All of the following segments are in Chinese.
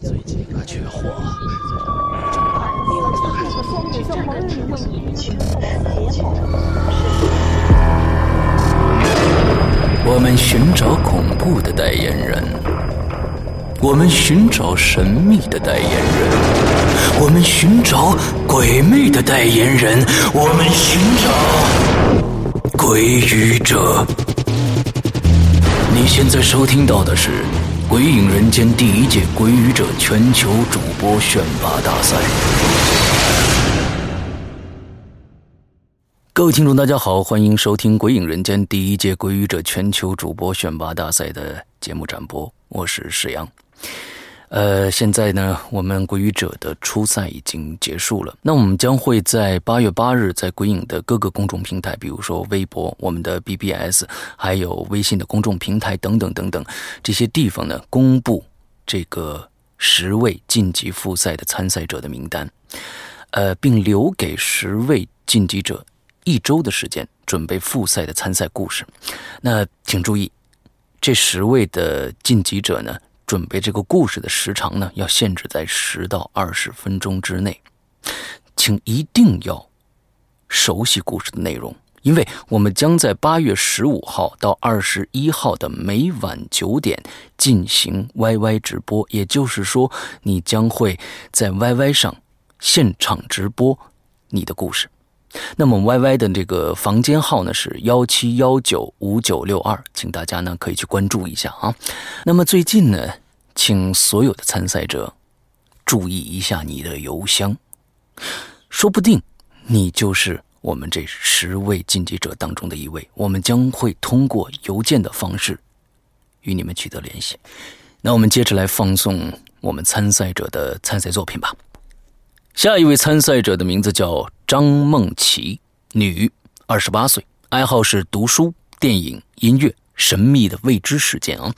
最近可缺货。我们寻找恐怖的代言人，我们寻找神秘的代言人，我们寻找鬼魅的代言人，我们寻找鬼语者。你现在收听到的是《鬼影人间》第一届鬼语者全球主播选拔大赛。各位听众，大家好，欢迎收听《鬼影人间》第一届鬼语者全球主播选拔大赛的节目展播，我是石阳。呃，现在呢，我们鬼语者的初赛已经结束了。那我们将会在八月八日，在鬼影的各个公众平台，比如说微博、我们的 BBS，还有微信的公众平台等等等等这些地方呢，公布这个十位晋级复赛的参赛者的名单，呃，并留给十位晋级者一周的时间准备复赛的参赛故事。那请注意，这十位的晋级者呢？准备这个故事的时长呢，要限制在十到二十分钟之内，请一定要熟悉故事的内容，因为我们将在八月十五号到二十一号的每晚九点进行 YY 直播，也就是说，你将会在 YY 上现场直播你的故事。那么 YY 的这个房间号呢是幺七幺九五九六二，请大家呢可以去关注一下啊。那么最近呢？请所有的参赛者注意一下你的邮箱，说不定你就是我们这十位晋级者当中的一位。我们将会通过邮件的方式与你们取得联系。那我们接着来放送我们参赛者的参赛作品吧。下一位参赛者的名字叫张梦琪，女，二十八岁，爱好是读书、电影、音乐。神秘的未知事件啊！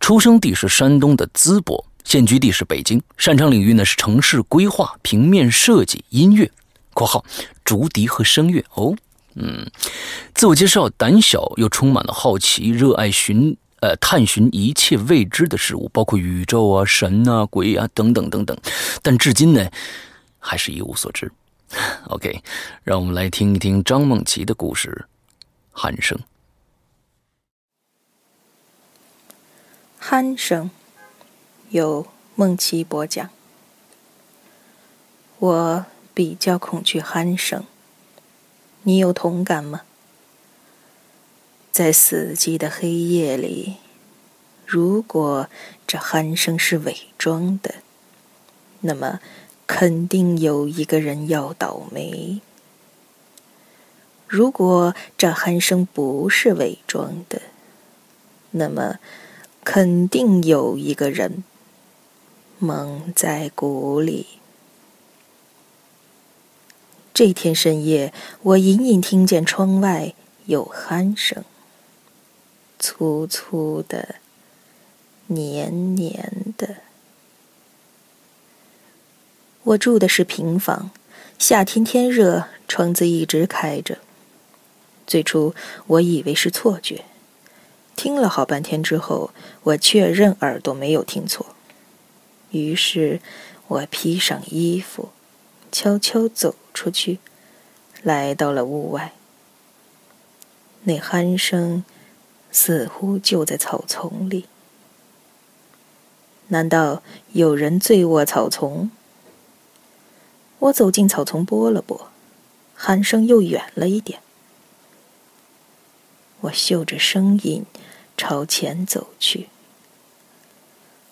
出生地是山东的淄博，现居地是北京，擅长领域呢是城市规划、平面设计、音乐（括号竹笛和声乐）。哦，嗯，自我介绍：胆小又充满了好奇，热爱寻呃探寻一切未知的事物，包括宇宙啊、神啊、鬼啊等等等等。但至今呢，还是一无所知。OK，让我们来听一听张梦琪的故事，鼾声。鼾声，由梦琪播讲。我比较恐惧鼾声，你有同感吗？在死寂的黑夜里，如果这鼾声是伪装的，那么肯定有一个人要倒霉；如果这鼾声不是伪装的，那么……肯定有一个人蒙在鼓里。这天深夜，我隐隐听见窗外有鼾声，粗粗的，黏黏的。我住的是平房，夏天天热，窗子一直开着。最初我以为是错觉。听了好半天之后，我确认耳朵没有听错。于是，我披上衣服，悄悄走出去，来到了屋外。那鼾声似乎就在草丛里。难道有人醉卧草丛？我走进草丛，拨了拨，鼾声又远了一点。我嗅着声音。朝前走去，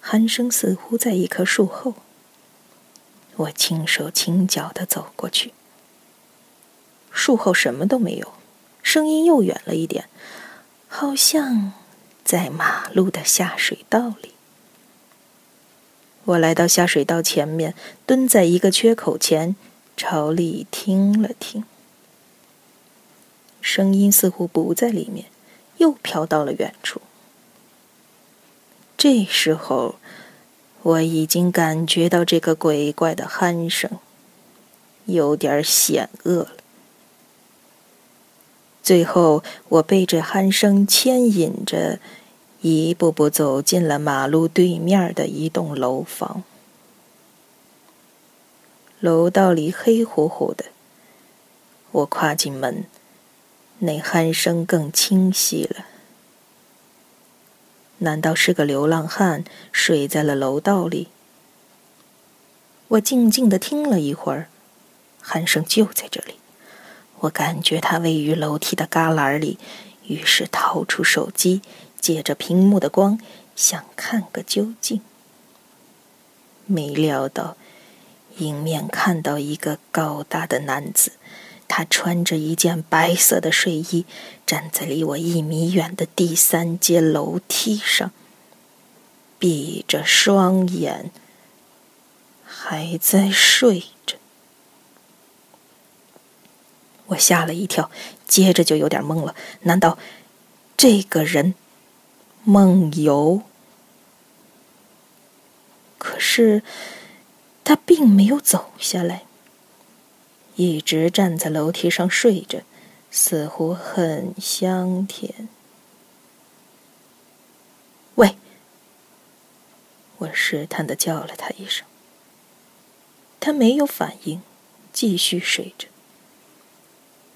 鼾声似乎在一棵树后。我轻手轻脚的走过去，树后什么都没有，声音又远了一点，好像在马路的下水道里。我来到下水道前面，蹲在一个缺口前，朝里听了听，声音似乎不在里面。又飘到了远处。这时候，我已经感觉到这个鬼怪的鼾声有点险恶了。最后，我被这鼾声牵引着，一步步走进了马路对面的一栋楼房。楼道里黑乎乎的。我跨进门，那鼾声更清晰了。难道是个流浪汉睡在了楼道里？我静静的听了一会儿，鼾声就在这里。我感觉他位于楼梯的旮旯里，于是掏出手机，借着屏幕的光，想看个究竟。没料到，迎面看到一个高大的男子，他穿着一件白色的睡衣，站在离我一米远的第三阶楼梯上，闭着双眼，还在睡着。我吓了一跳，接着就有点懵了。难道这个人梦游？可是，他并没有走下来，一直站在楼梯上睡着，似乎很香甜。喂！我试探的叫了他一声，他没有反应，继续睡着。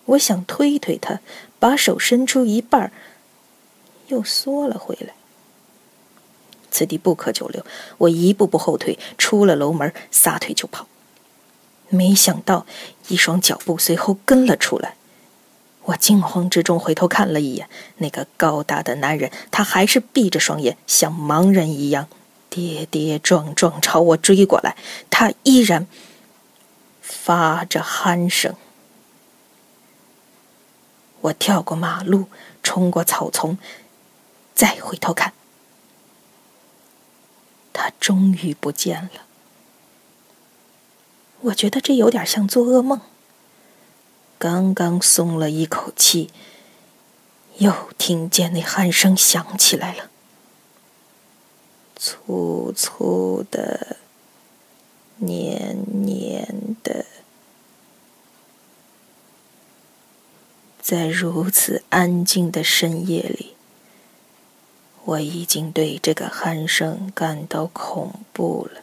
我想推推他，把手伸出一半，又缩了回来。此地不可久留，我一步步后退，出了楼门，撒腿就跑。没想到一双脚步随后跟了出来，我惊慌之中回头看了一眼那个高大的男人，他还是闭着双眼，像盲人一样跌跌撞撞朝我追过来。他依然发着鼾声。我跳过马路，冲过草丛，再回头看。他终于不见了。我觉得这有点像做噩梦。刚刚松了一口气，又听见那鼾声响起来了，粗粗的，黏黏的，在如此安静的深夜里。我已经对这个鼾声感到恐怖了。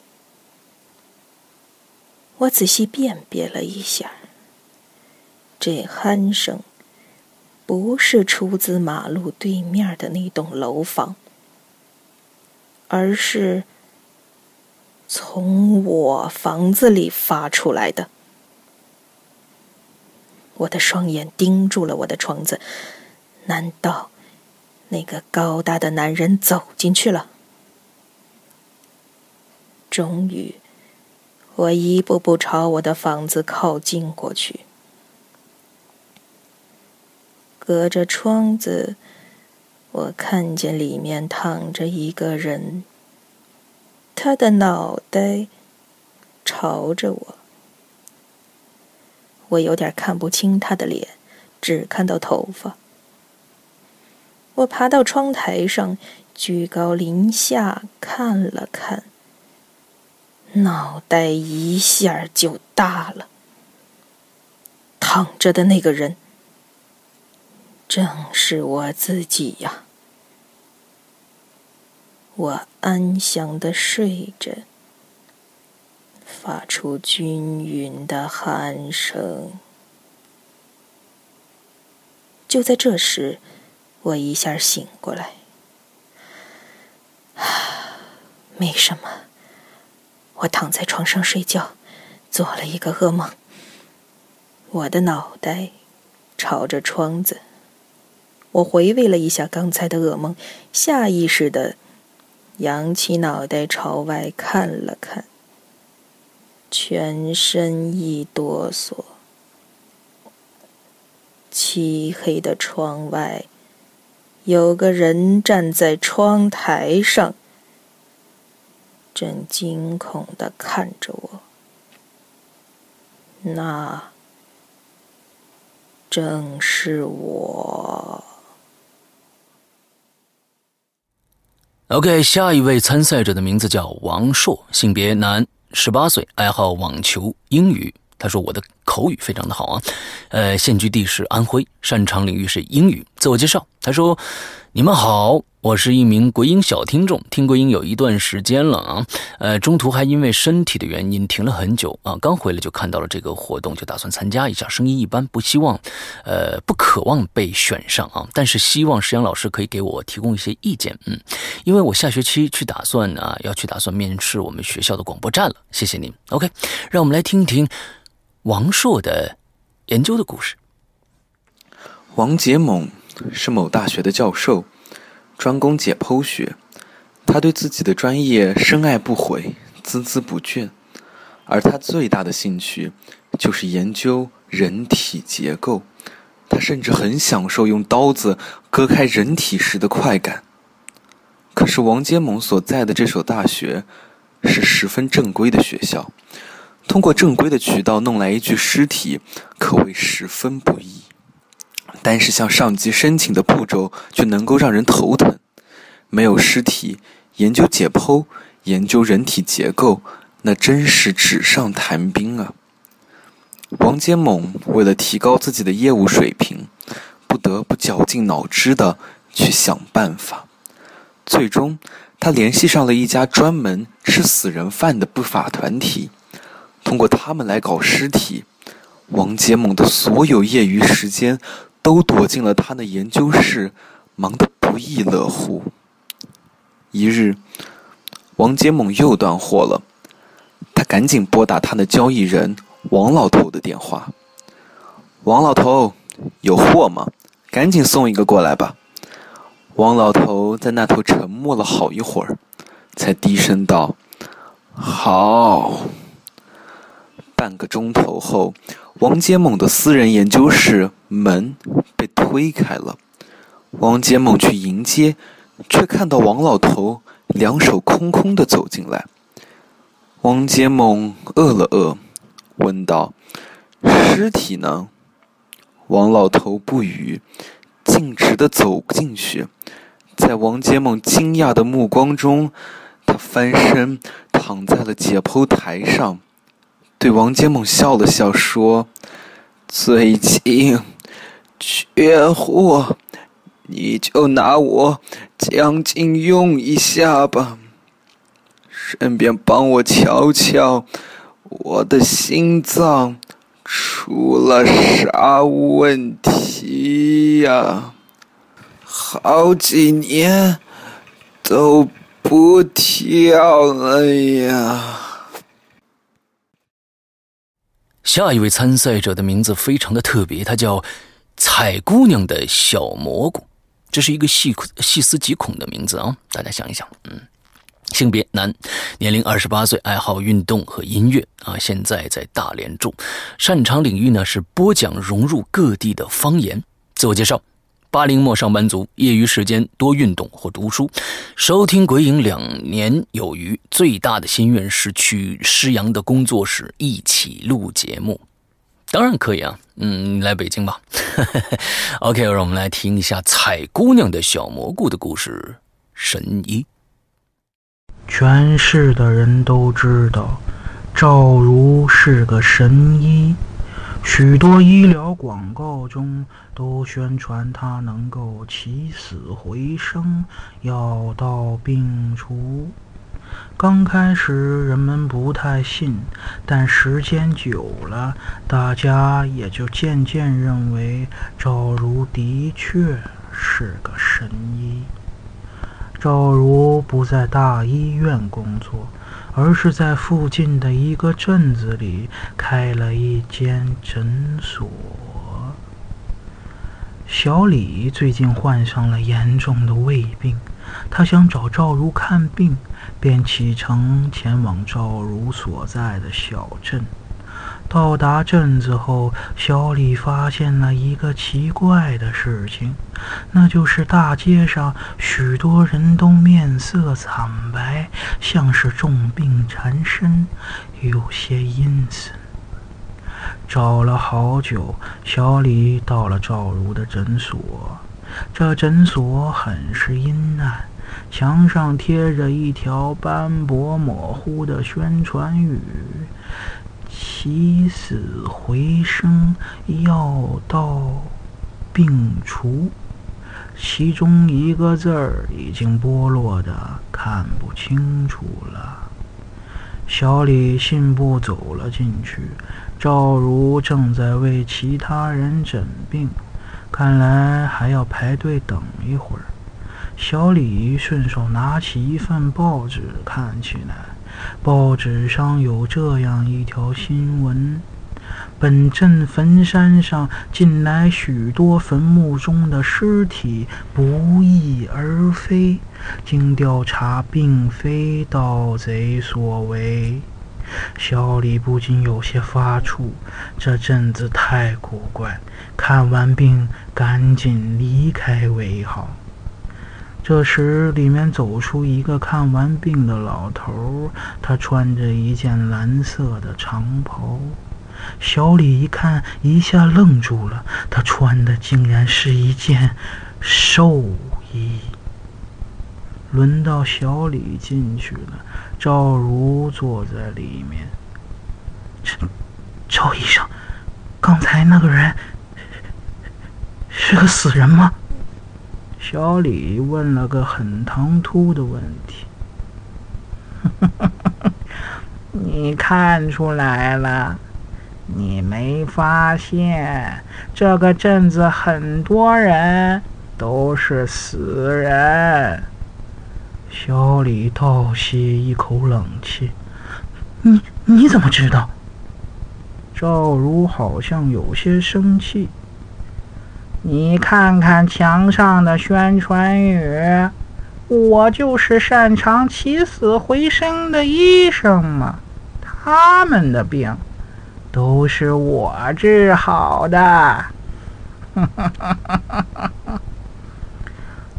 我仔细辨别了一下，这鼾声不是出自马路对面的那栋楼房，而是从我房子里发出来的。我的双眼盯住了我的窗子，难道？那个高大的男人走进去了。终于，我一步步朝我的房子靠近过去。隔着窗子，我看见里面躺着一个人，他的脑袋朝着我。我有点看不清他的脸，只看到头发。我爬到窗台上，居高临下看了看，脑袋一下就大了。躺着的那个人，正是我自己呀！我安详的睡着，发出均匀的鼾声。就在这时。我一下醒过来，啊 没什么。我躺在床上睡觉，做了一个噩梦。我的脑袋朝着窗子。我回味了一下刚才的噩梦，下意识的扬起脑袋朝外看了看，全身一哆嗦。漆黑的窗外。有个人站在窗台上，正惊恐的看着我。那正是我。OK，下一位参赛者的名字叫王硕，性别男，十八岁，爱好网球、英语。他说：“我的口语非常的好啊。呃，现居地是安徽，擅长领域是英语。自我介绍，他说：“你们好。”我是一名鬼影小听众，听鬼影有一段时间了啊，呃，中途还因为身体的原因停了很久啊，刚回来就看到了这个活动，就打算参加一下。声音一般，不希望，呃，不渴望被选上啊，但是希望石阳老师可以给我提供一些意见，嗯，因为我下学期去打算啊，要去打算面试我们学校的广播站了。谢谢您，OK，让我们来听听王硕的研究的故事。王杰猛是某大学的教授。专攻解剖学，他对自己的专业深爱不悔、孜孜不倦，而他最大的兴趣就是研究人体结构。他甚至很享受用刀子割开人体时的快感。可是王杰猛所在的这所大学是十分正规的学校，通过正规的渠道弄来一具尸体，可谓十分不易。但是向上级申请的步骤却能够让人头疼，没有尸体研究解剖、研究人体结构，那真是纸上谈兵啊！王坚猛为了提高自己的业务水平，不得不绞尽脑汁的去想办法。最终，他联系上了一家专门吃死人饭的不法团体，通过他们来搞尸体。王杰猛的所有业余时间。都躲进了他的研究室，忙得不亦乐乎。一日，王杰猛又断货了，他赶紧拨打他的交易人王老头的电话。王老头，有货吗？赶紧送一个过来吧。王老头在那头沉默了好一会儿，才低声道：“好。”半个钟头后。王杰猛的私人研究室门被推开了，王杰猛去迎接，却看到王老头两手空空的走进来。王杰猛饿了饿，问道：“尸体呢？”王老头不语，径直的走进去，在王杰猛惊讶的目光中，他翻身躺在了解剖台上。对王杰猛笑了笑，说：“最近缺货，你就拿我将近用一下吧，顺便帮我瞧瞧我的心脏出了啥问题呀？好几年都不跳了呀。”下一位参赛者的名字非常的特别，他叫“彩姑娘的小蘑菇”，这是一个细细思极恐的名字啊！大家想一想，嗯，性别男，年龄二十八岁，爱好运动和音乐啊，现在在大连住，擅长领域呢是播讲融入各地的方言。自我介绍。八零末上班族，业余时间多运动或读书，收听鬼影两年有余。最大的心愿是去施阳的工作室一起录节目，当然可以啊，嗯，来北京吧。OK，让我们来听一下彩姑娘的小蘑菇的故事。神医，全市的人都知道，赵如是个神医。许多医疗广告中都宣传它能够起死回生、药到病除。刚开始人们不太信，但时间久了，大家也就渐渐认为赵如的确是个神医。赵如不在大医院工作。而是在附近的一个镇子里开了一间诊所。小李最近患上了严重的胃病，他想找赵如看病，便启程前往赵如所在的小镇。到达镇子后，小李发现了一个奇怪的事情，那就是大街上许多人都面色惨白，像是重病缠身，有些阴森。找了好久，小李到了赵如的诊所。这诊所很是阴暗，墙上贴着一条斑驳模糊的宣传语。起死回生，药到病除。其中一个字儿已经剥落的看不清楚了。小李信步走了进去，赵如正在为其他人诊病，看来还要排队等一会儿。小李顺手拿起一份报纸看起来，报纸上有这样一条新闻。本镇坟山上近来许多坟墓中的尸体不翼而飞，经调查并非盗贼所为。小李不禁有些发怵，这镇子太古怪，看完病赶紧离开为好。这时，里面走出一个看完病的老头，他穿着一件蓝色的长袍。小李一看，一下愣住了。他穿的竟然是一件寿衣。轮到小李进去了，赵如坐在里面。赵医生，刚才那个人是个死人吗？小李问了个很唐突的问题。你看出来了。你没发现这个镇子很多人都是死人？小李倒吸一口冷气：“你你怎么知道？”赵如好像有些生气：“你看看墙上的宣传语，我就是擅长起死回生的医生嘛，他们的病。”都是我治好的。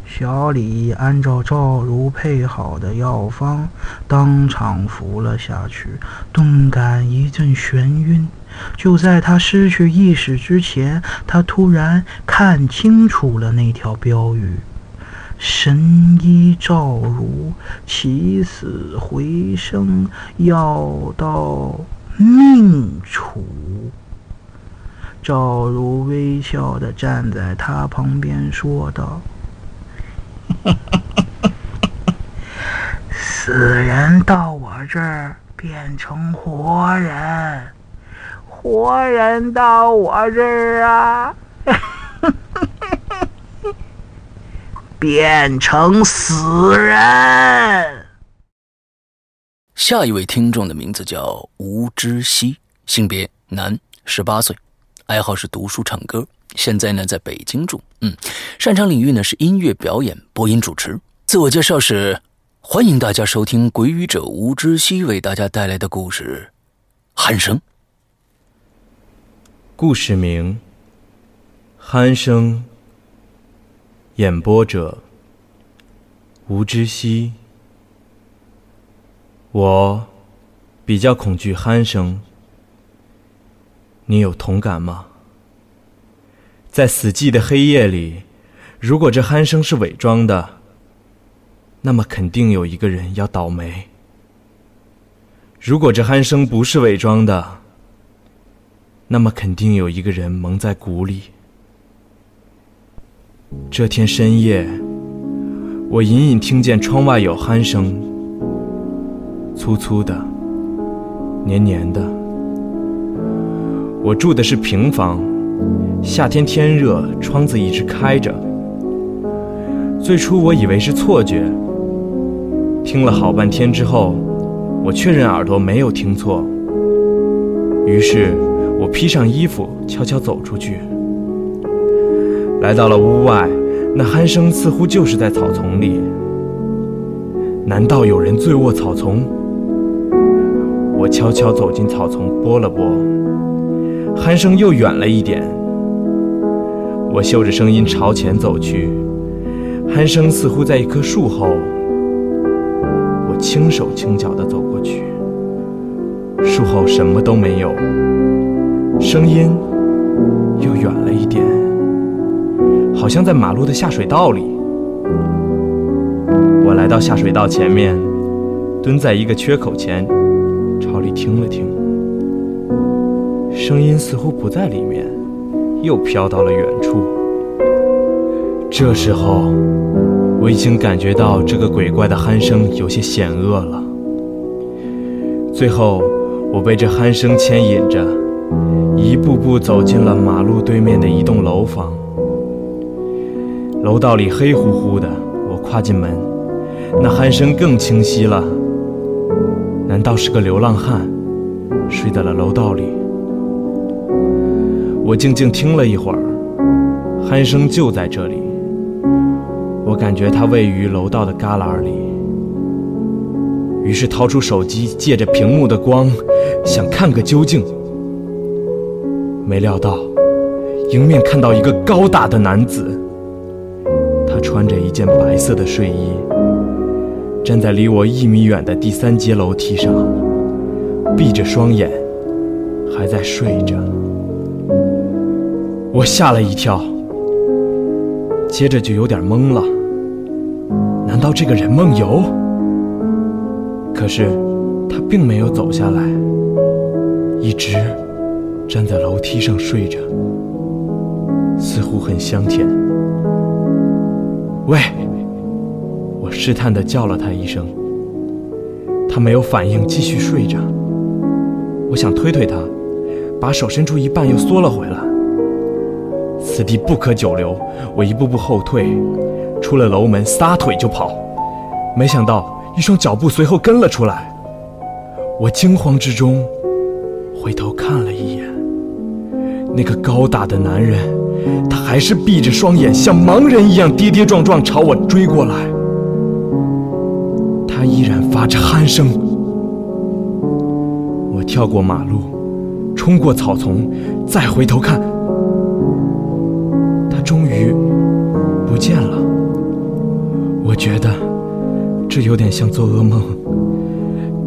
小李按照赵如配好的药方，当场服了下去，顿感一阵眩晕。就在他失去意识之前，他突然看清楚了那条标语：“神医赵如，起死回生，药到。”命除。赵如微笑的站在他旁边说道：“ 死人到我这儿变成活人，活人到我这儿啊，变成死人。”下一位听众的名字叫吴知熙，性别男，十八岁，爱好是读书唱歌，现在呢在北京住。嗯，擅长领域呢是音乐表演、播音主持。自我介绍是：欢迎大家收听鬼语者吴知熙为大家带来的故事《鼾声》。故事名《鼾声》，演播者吴知熙。我比较恐惧鼾声，你有同感吗？在死寂的黑夜里，如果这鼾声是伪装的，那么肯定有一个人要倒霉；如果这鼾声不是伪装的，那么肯定有一个人蒙在鼓里。这天深夜，我隐隐听见窗外有鼾声。粗粗的，黏黏的。我住的是平房，夏天天热，窗子一直开着。最初我以为是错觉，听了好半天之后，我确认耳朵没有听错。于是我披上衣服，悄悄走出去，来到了屋外。那鼾声似乎就是在草丛里。难道有人醉卧草丛？我悄悄走进草丛，拨了拨，鼾声又远了一点。我嗅着声音朝前走去，鼾声似乎在一棵树后。我轻手轻脚地走过去，树后什么都没有，声音又远了一点，好像在马路的下水道里。我来到下水道前面，蹲在一个缺口前。朝里听了听，声音似乎不在里面，又飘到了远处。这时候，我已经感觉到这个鬼怪的鼾声有些险恶了。最后，我被这鼾声牵引着，一步步走进了马路对面的一栋楼房。楼道里黑乎乎的，我跨进门，那鼾声更清晰了。难道是个流浪汉睡在了楼道里？我静静听了一会儿，鼾声就在这里。我感觉它位于楼道的旮旯里，于是掏出手机，借着屏幕的光，想看个究竟。没料到，迎面看到一个高大的男子，他穿着一件白色的睡衣，站在离我一米远的第三阶楼梯上，闭着双眼，还在睡着。我吓了一跳，接着就有点懵了。难道这个人梦游？可是他并没有走下来，一直站在楼梯上睡着，似乎很香甜。喂！我试探地叫了他一声，他没有反应，继续睡着。我想推推他，把手伸出一半，又缩了回来。此地不可久留，我一步步后退，出了楼门，撒腿就跑。没想到一双脚步随后跟了出来，我惊慌之中那个高大的男人，他还是闭着双眼，像盲人一样跌跌撞撞朝我追过来。他依然发着鼾声。我跳过马路，冲过草丛，再回头看。他终于不见了，我觉得这有点像做噩梦。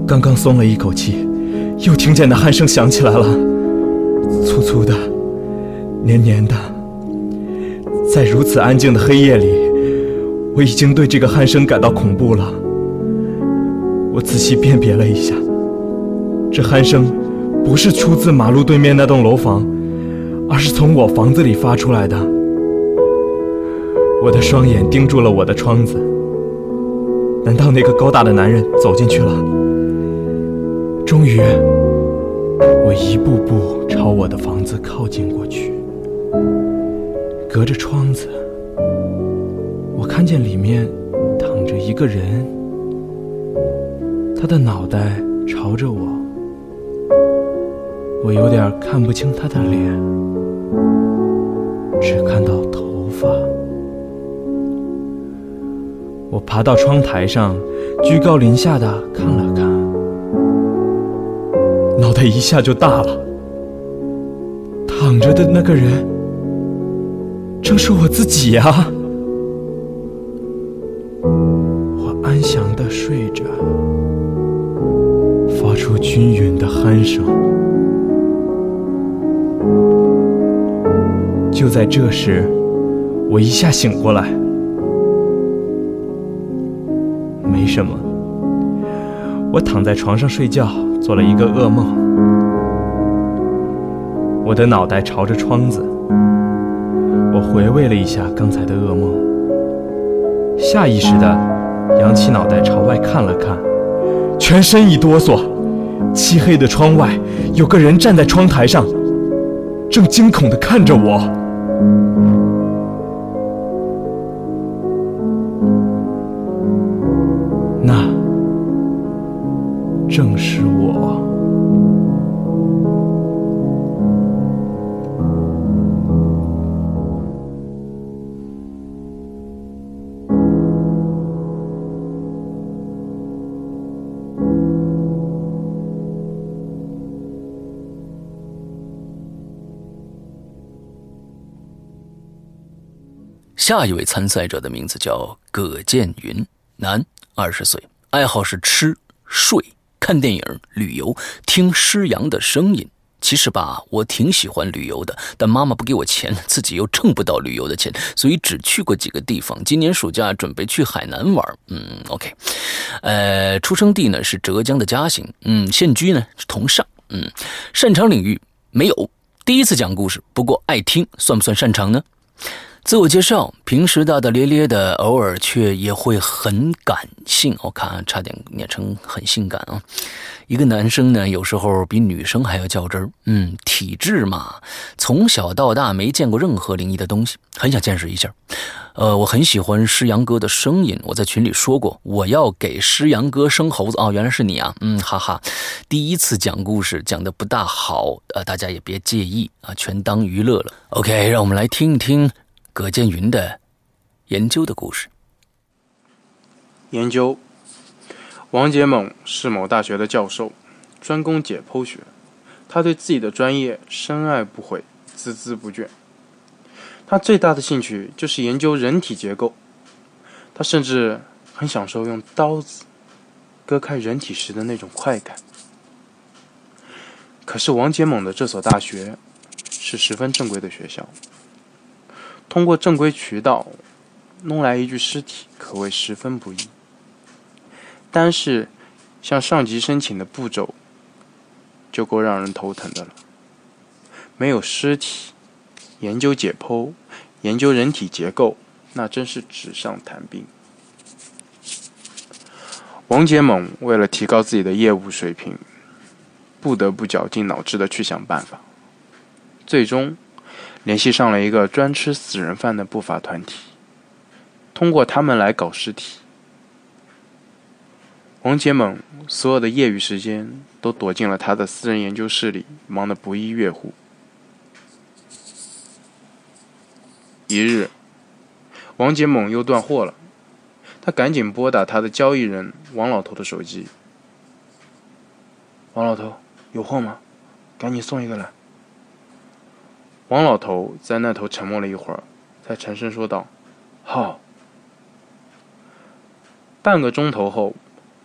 刚刚松了一口气，又听见那鼾声响起来了，粗粗的，黏黏的。在如此安静的黑夜里，我已经对这个鼾声感到恐怖了。我仔细辨别了一下，这鼾声不是出自马路对面那栋楼房，而是从我房子里发出来的。我的双眼盯住了我的窗子，难道那个高大的男人走进去了？终于，我一步步朝我的房子靠近过去，隔着窗子，我看见里面躺着一个人，他的脑袋朝着我，我有点看不清他的脸，只看到头发。我爬到窗台上，居高临下的看了看，脑袋一下就大了。躺着的那个人，正是我自己呀！我安详的睡着，发出均匀的鼾声。就在这时，我一下醒过来。没什么，我躺在床上睡觉，做了一个噩梦。我的脑袋朝着窗子，回味了一下刚才的噩梦，下意识的扬起脑袋朝外看了看，全身一哆嗦。漆黑的窗外有个人站在窗台上，正惊恐的看着我。那正是下一位参赛者的名字叫葛建云，男，二十岁，爱好是吃睡。看电影、旅游、听诗阳的声音，其实吧，我挺喜欢旅游的，但妈妈不给我钱，自己又挣不到旅游的钱，所以只去过几个地方。今年暑假准备去海南玩。嗯，OK，呃，出生地呢是浙江的嘉兴，嗯，现居呢是同上，嗯，擅长领域没有。第一次讲故事，不过爱听，算不算擅长呢？自我介绍，平时大大咧咧的，偶尔却也会很感性。我看差点念成很性感啊！一个男生呢，有时候比女生还要较真儿。嗯，体质嘛，从小到大没见过任何灵异的东西，很想见识一下。呃，我很喜欢诗阳哥的声音，我在群里说过，我要给诗阳哥生猴子。哦，原来是你啊！嗯，哈哈，第一次讲故事讲的不大好，呃，大家也别介意啊，全当娱乐了。OK，让我们来听一听。葛建云的研究的故事。研究，王杰猛是某大学的教授，专攻解剖学。他对自己的专业深爱不悔，孜孜不倦。他最大的兴趣就是研究人体结构。他甚至很享受用刀子割开人体时的那种快感。可是王杰猛的这所大学是十分正规的学校。通过正规渠道弄来一具尸体，可谓十分不易。单是向上级申请的步骤，就够让人头疼的了。没有尸体，研究解剖、研究人体结构，那真是纸上谈兵。王杰猛为了提高自己的业务水平，不得不绞尽脑汁的去想办法，最终。联系上了一个专吃死人饭的不法团体，通过他们来搞尸体。王杰猛所有的业余时间都躲进了他的私人研究室里，忙得不亦乐乎。一日，王杰猛又断货了，他赶紧拨打他的交易人王老头的手机。王老头，有货吗？赶紧送一个来。王老头在那头沉默了一会儿，才沉声说道：“好。”半个钟头后，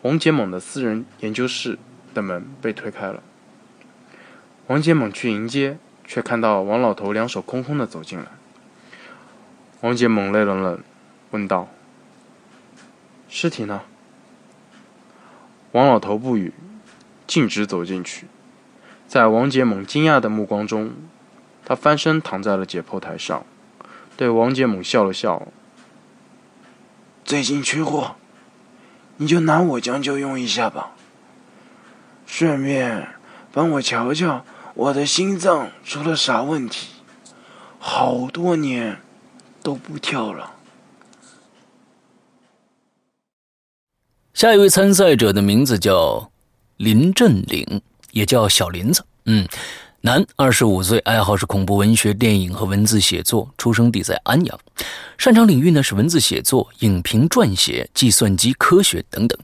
王杰猛的私人研究室的门被推开了。王杰猛去迎接，却看到王老头两手空空的走进来。王杰猛泪冷冷，问道：“尸体呢？”王老头不语，径直走进去，在王杰猛惊讶的目光中。他翻身躺在了解剖台上，对王杰猛笑了笑：“最近缺货，你就拿我将就用一下吧。顺便帮我瞧瞧我的心脏出了啥问题，好多年都不跳了。”下一位参赛者的名字叫林振岭，也叫小林子。嗯。男，二十五岁，爱好是恐怖文学、电影和文字写作，出生地在安阳，擅长领域呢是文字写作、影评撰写、计算机科学等等。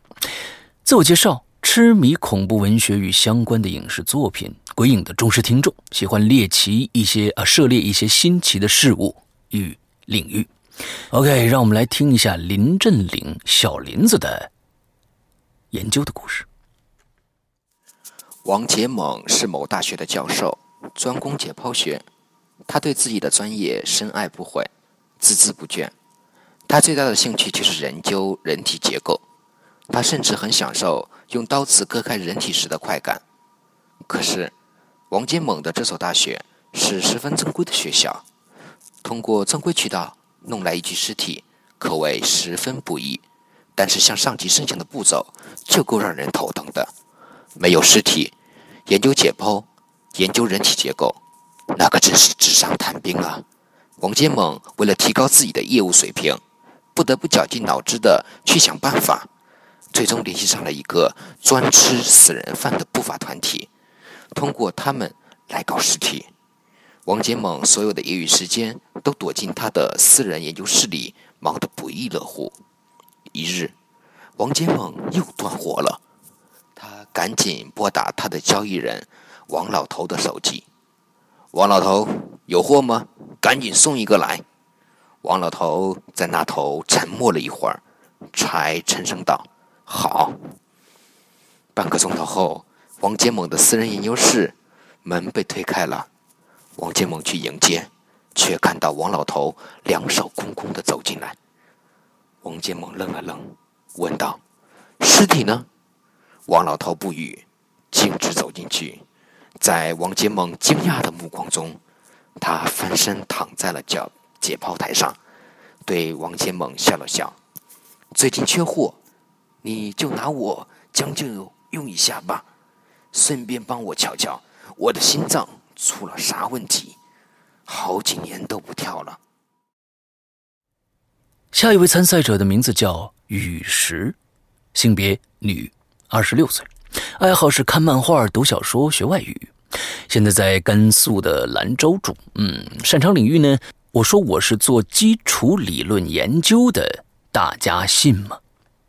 自我介绍：痴迷恐怖文学与相关的影视作品，鬼影的忠实听众，喜欢猎奇一些啊，涉猎一些新奇的事物与领域。OK，让我们来听一下林振岭小林子的研究的故事。王杰猛是某大学的教授，专攻解剖学。他对自己的专业深爱不悔，孜孜不倦。他最大的兴趣就是研究人体结构。他甚至很享受用刀子割开人体时的快感。可是，王杰猛的这所大学是十分正规的学校，通过正规渠道弄来一具尸体，可谓十分不易。但是向上级申请的步骤就够让人头疼的。没有尸体，研究解剖，研究人体结构，那可真是纸上谈兵啊！王杰猛为了提高自己的业务水平，不得不绞尽脑汁的去想办法，最终联系上了一个专吃死人饭的不法团体，通过他们来搞尸体。王杰猛所有的业余时间都躲进他的私人研究室里，忙得不亦乐乎。一日，王杰猛又断货了。赶紧拨打他的交易人王老头的手机。王老头，有货吗？赶紧送一个来。王老头在那头沉默了一会儿，才沉声道：“好。”半个钟头后，王杰猛的私人研究室门被推开了。王杰猛去迎接，却看到王老头两手空空的走进来。王杰猛愣了愣，问道：“尸体呢？”王老头不语，径直走进去，在王杰猛惊讶的目光中，他翻身躺在了脚解剖台上，对王杰猛笑了笑：“最近缺货，你就拿我将就用一下吧，顺便帮我瞧瞧我的心脏出了啥问题，好几年都不跳了。”下一位参赛者的名字叫雨石，性别女，二十六岁，爱好是看漫画、读小说、学外语。现在在甘肃的兰州住。嗯，擅长领域呢？我说我是做基础理论研究的，大家信吗？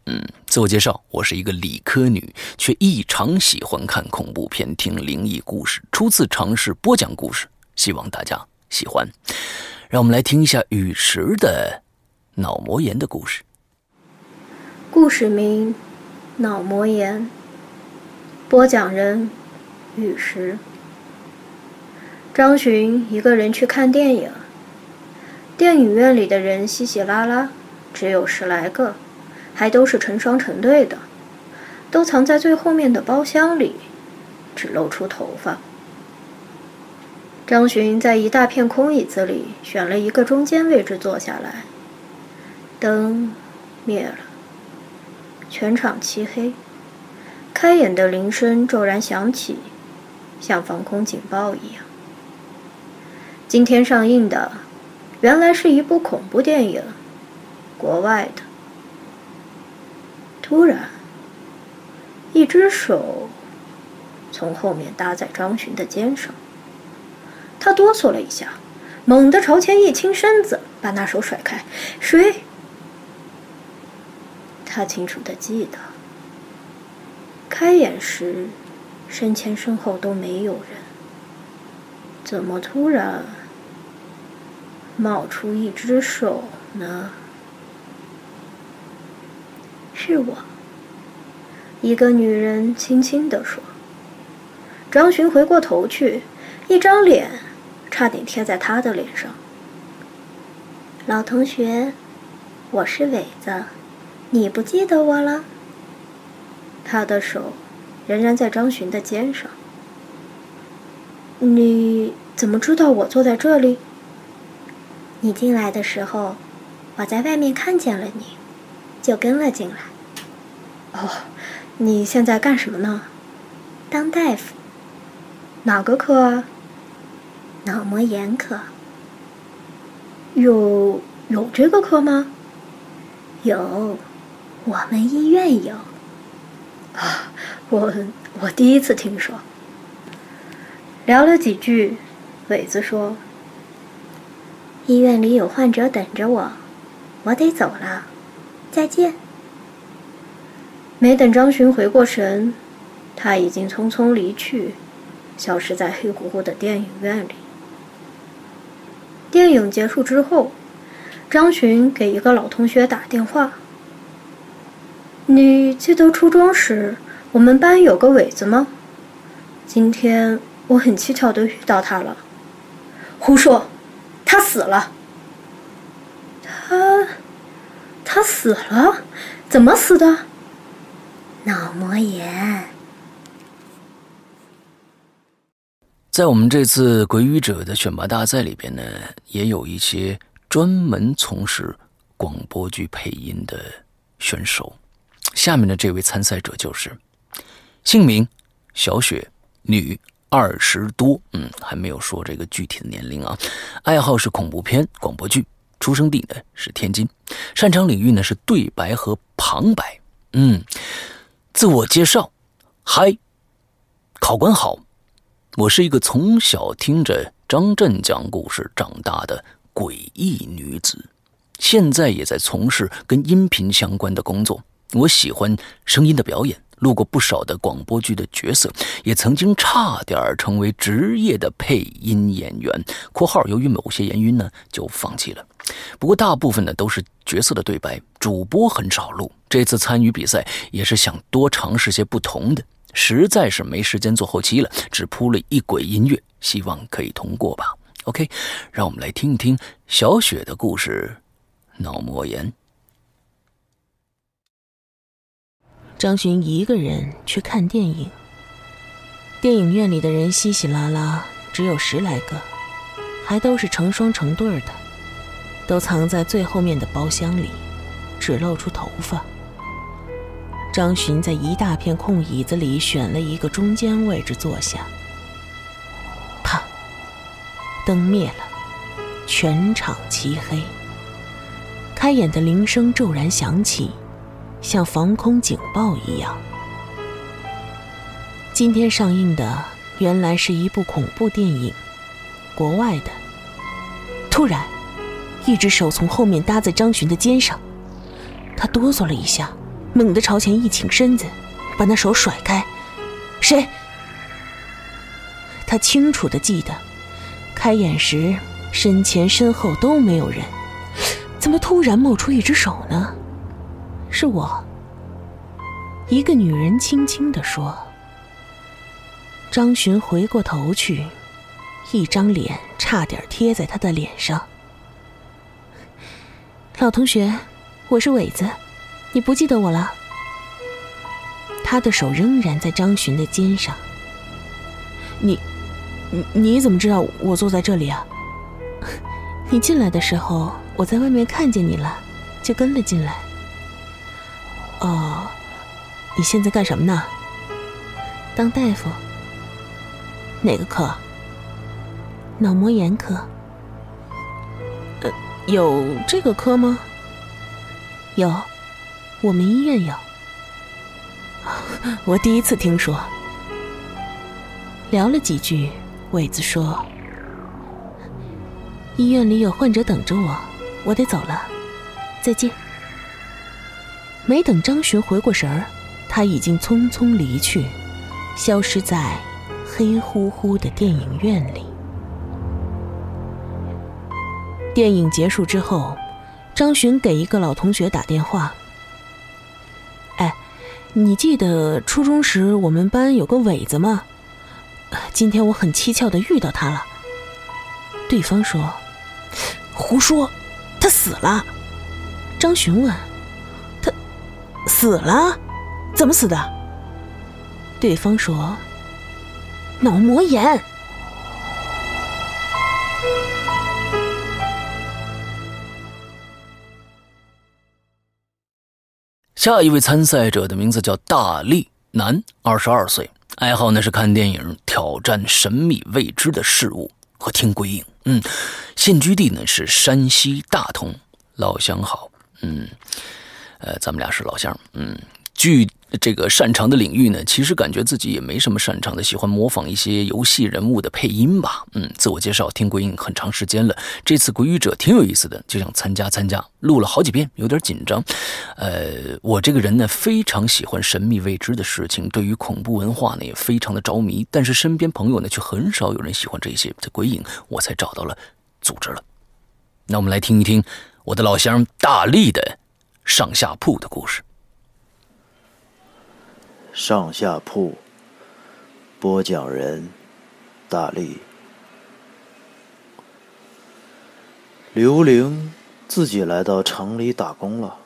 嗯，自我介绍，我是一个理科女，却异常喜欢看恐怖片、听灵异故事，初次尝试播讲故事，希望大家喜欢。让我们来听一下雨石的脑膜炎的故事。故事名：脑膜炎。播讲人：雨石。张巡一个人去看电影，电影院里的人稀稀拉拉，只有十来个，还都是成双成对的，都藏在最后面的包厢里，只露出头发。张巡在一大片空椅子里选了一个中间位置坐下来，灯灭了，全场漆黑，开演的铃声骤然响起，像防空警报一样。今天上映的，原来是一部恐怖电影，国外的。突然，一只手从后面搭在张巡的肩上，他哆嗦了一下，猛地朝前一倾身子，把那手甩开。谁？他清楚的记得，开演时身前身后都没有人，怎么突然？冒出一只手呢，是我。一个女人轻轻地说。张巡回过头去，一张脸差点贴在他的脸上。老同学，我是伟子，你不记得我了？他的手仍然在张巡的肩上。你怎么知道我坐在这里？你进来的时候，我在外面看见了你，就跟了进来。哦，你现在干什么呢？当大夫。哪个科啊？脑膜炎科。有有这个科吗？有，我们医院有。啊，我我第一次听说。聊了几句，伟子说。医院里有患者等着我，我得走了，再见。没等张巡回过神，他已经匆匆离去，消失在黑乎乎的电影院里。电影结束之后，张巡给一个老同学打电话：“你记得初中时我们班有个伟子吗？今天我很蹊跷的遇到他了。”胡说。他死了。他，他死了？怎么死的？脑膜炎。在我们这次鬼语者的选拔大赛里边呢，也有一些专门从事广播剧配音的选手。下面的这位参赛者就是，姓名小雪，女。二十多，嗯，还没有说这个具体的年龄啊。爱好是恐怖片、广播剧，出生地呢是天津，擅长领域呢是对白和旁白。嗯，自我介绍，嗨，考官好，我是一个从小听着张震讲故事长大的诡异女子，现在也在从事跟音频相关的工作。我喜欢声音的表演。录过不少的广播剧的角色，也曾经差点成为职业的配音演员（括号由于某些原因呢就放弃了）。不过大部分呢都是角色的对白，主播很少录。这次参与比赛也是想多尝试些不同的，实在是没时间做后期了，只铺了一轨音乐，希望可以通过吧。OK，让我们来听一听小雪的故事——脑膜炎。张巡一个人去看电影。电影院里的人稀稀拉拉，只有十来个，还都是成双成对的，都藏在最后面的包厢里，只露出头发。张巡在一大片空椅子里选了一个中间位置坐下。啪，灯灭了，全场漆黑。开演的铃声骤然响起，像防空警报一样。今天上映的原来是一部恐怖电影，国外的。突然，一只手从后面搭在张巡的肩上，他哆嗦了一下，猛地朝前一倾身子，把那手甩开。谁？他清楚的记得，开眼时身前身后都没有人，怎么突然冒出一只手呢？是我。一个女人轻轻地说。张巡回过头去，一张脸差点贴在他的脸上。老同学，我是伟子，你不记得我了？他的手仍然在张巡的肩上。你，你你怎么知道我坐在这里啊？你进来的时候，我在外面看见你了，就跟了进来。哦，你现在干什么呢？当大夫。哪个科？脑膜炎科。呃，有这个科吗？有，我们医院有。我第一次听说。聊了几句，伟子说：“医院里有患者等着我，我得走了，再见。”没等张巡回过神儿，他已经匆匆离去，消失在。黑乎乎的电影院里。电影结束之后，张巡给一个老同学打电话：“哎，你记得初中时我们班有个伟子吗？今天我很蹊跷的遇到他了。”对方说：“胡说，他死了。”张巡问：“死了？怎么死的？”对方说。脑膜炎。下一位参赛者的名字叫大力，男，二十二岁，爱好呢是看电影、挑战神秘未知的事物和听鬼影。嗯，现居地呢是山西大同，老乡好。嗯，呃，咱们俩是老乡。嗯。据这个擅长的领域呢，其实感觉自己也没什么擅长的，喜欢模仿一些游戏人物的配音吧。嗯，自我介绍听鬼影很长时间了，这次鬼语者挺有意思的，就想参加参加。录了好几遍，有点紧张。呃，我这个人呢，非常喜欢神秘未知的事情，对于恐怖文化呢也非常的着迷，但是身边朋友呢却很少有人喜欢这些。这鬼影，我才找到了组织了。那我们来听一听我的老乡大力的上下铺的故事。上下铺。播讲人：大力。刘玲自己来到城里打工了。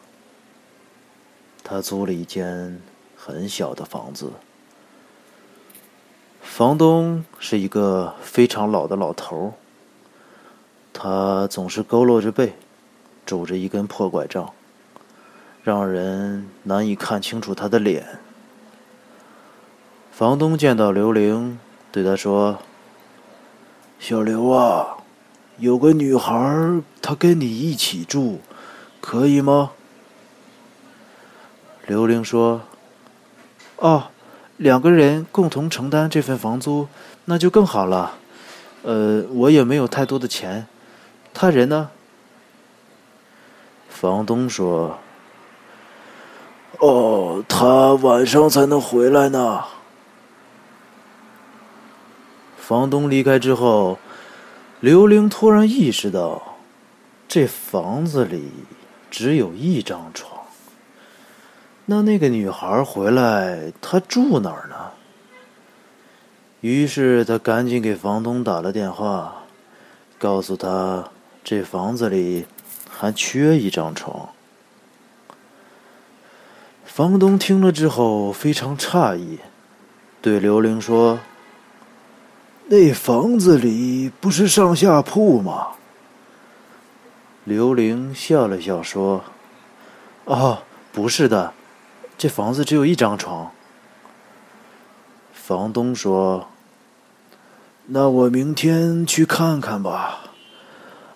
他租了一间很小的房子，房东是一个非常老的老头儿他总是佝偻着背，拄着一根破拐杖，让人难以看清楚他的脸。房东见到刘玲，对他说：“小刘啊，有个女孩，她跟你一起住，可以吗？”刘玲说：“哦，两个人共同承担这份房租，那就更好了。呃，我也没有太多的钱，他人呢？”房东说：“哦，他晚上才能回来呢。”房东离开之后，刘玲突然意识到，这房子里只有一张床。那那个女孩回来，她住哪儿呢？于是她赶紧给房东打了电话，告诉他这房子里还缺一张床。房东听了之后非常诧异，对刘玲说。那房子里不是上下铺吗？刘玲笑了笑说：“哦，不是的，这房子只有一张床。”房东说：“那我明天去看看吧。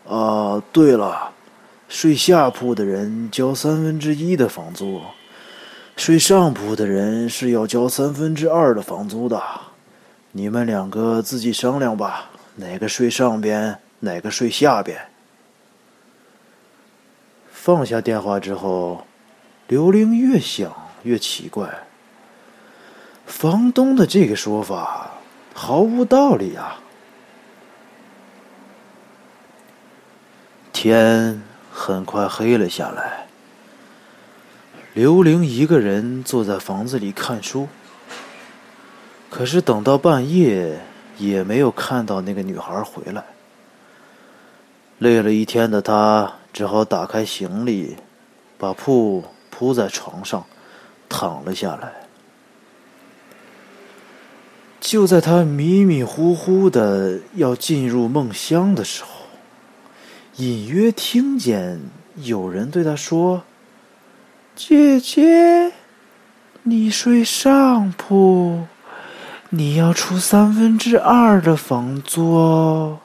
啊，对了，睡下铺的人交三分之一的房租，睡上铺的人是要交三分之二的房租的。你们两个自己商量吧，哪个睡上边，哪个睡下边。”放下电话之后，刘玲越想越奇怪。房东的这个说法毫无道理啊！天很快黑了下来，刘玲一个人坐在房子里看书。可是等到半夜，也没有看到那个女孩回来。累了一天的她。只好打开行李，把铺铺在床上，躺了下来。就在他迷迷糊糊的要进入梦乡的时候，隐约听见有人对他说：“姐姐，你睡上铺，你要出三分之二的房租哦。”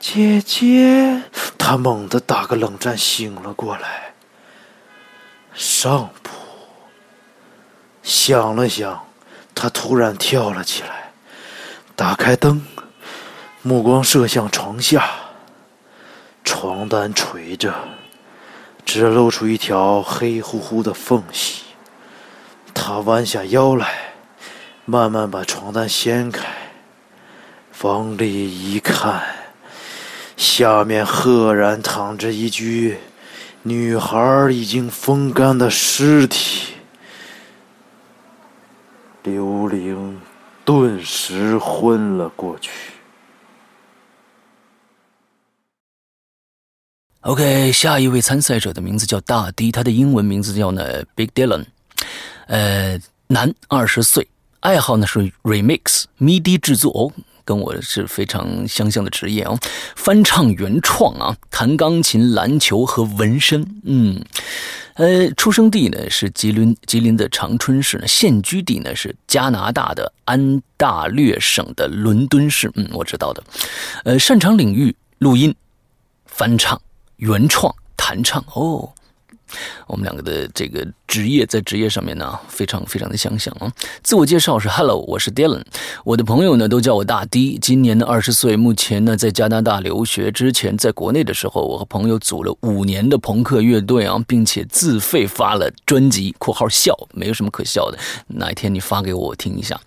姐姐，他猛地打个冷战，醒了过来。上铺，想了想，他突然跳了起来，打开灯，目光射向床下，床单垂着，只露出一条黑乎乎的缝隙。他弯下腰来，慢慢把床单掀开，往里一看。下面赫然躺着一具女孩已经风干的尸体，刘玲顿时昏了过去。OK，下一位参赛者的名字叫大 D，他的英文名字叫呢 Big Dylan，呃，男，二十岁，爱好呢是 Remix MIDI 制作哦。跟我是非常相像的职业哦，翻唱原创啊，弹钢琴、篮球和纹身。嗯，呃，出生地呢是吉林，吉林的长春市，现居地呢是加拿大的安大略省的伦敦市。嗯，我知道的。呃，擅长领域录音、翻唱、原创、弹唱。哦。我们两个的这个职业在职业上面呢，非常非常的相像啊。自我介绍是 Hello，我是 Dylan，我的朋友呢都叫我大 D，今年呢二十岁，目前呢在加拿大留学。之前在国内的时候，我和朋友组了五年的朋克乐队啊，并且自费发了专辑（括号笑，没有什么可笑的）。哪一天你发给我，我听一下。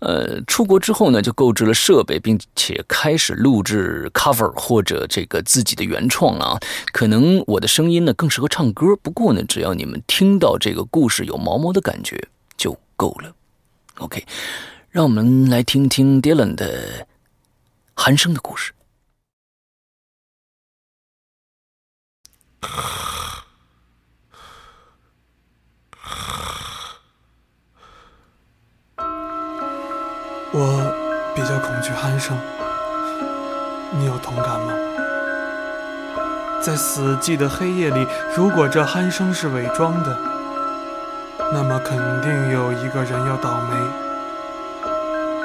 呃，出国之后呢，就购置了设备，并且开始录制 cover 或者这个自己的原创啊。可能我的声音呢更适合唱歌。不过呢，只要你们听到这个故事有毛毛的感觉就够了。OK，让我们来听听 Dylan 的寒生的故事。我比较恐惧鼾声，你有同感吗？在死寂的黑夜里，如果这鼾声是伪装的，那么肯定有一个人要倒霉；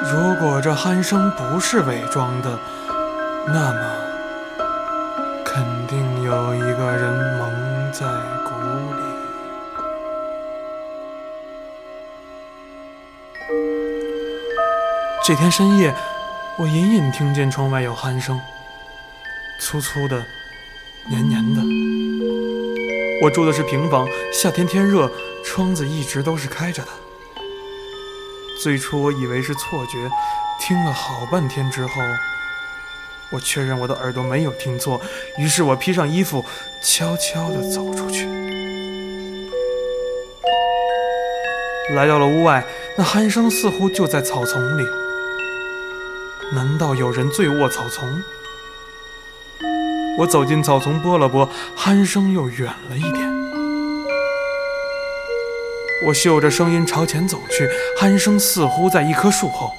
如果这鼾声不是伪装的，那么肯定有一个人蒙在鼓里。这天深夜，我隐隐听见窗外有鼾声，粗粗的。黏黏的。我住的是平房，夏天天热，窗子一直都是开着的。最初我以为是错觉，听了好半天之后，我确认我的耳朵没有听错，于是我披上衣服，悄悄地走出去。来到了屋外，那鼾声似乎就在草丛里。难道有人醉卧草丛？我走进草丛，拨了拨，鼾声又远了一点。我嗅着声音朝前走去，鼾声似乎在一棵树后。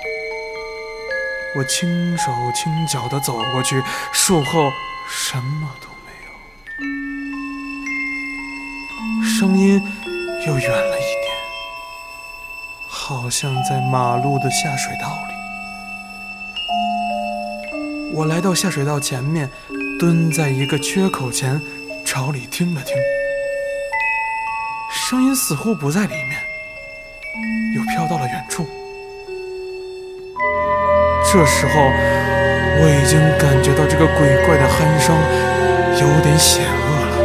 我轻手轻脚地走过去，树后什么都没有，声音又远了一点，好像在马路的下水道里。我来到下水道前面，蹲在一个缺口前，朝里听了听，声音似乎不在里面，又飘到了远处。这时候，我已经感觉到这个鬼怪的鼾声有点险恶了。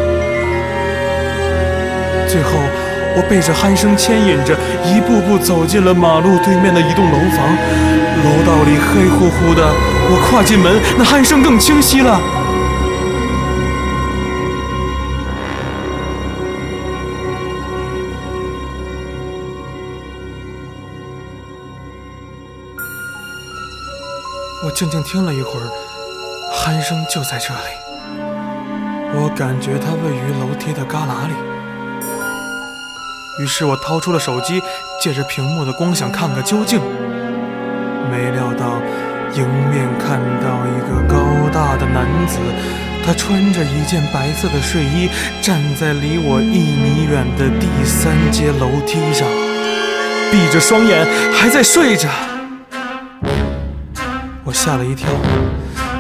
最后，我被这鼾声牵引着，一步步走进了马路对面的一栋楼房。楼道里黑乎乎的，我跨进门，那鼾声更清晰了。我静静听了一会儿，鼾声就在这里。我感觉它位于楼梯的旮旯里。于是我掏出了手机，借着屏幕的光想看个究竟。迎面看到一个高大的男子，他穿着一件白色的睡衣，站在离我一米远的第三阶楼梯上，闭着双眼，还在睡着。我吓了一跳，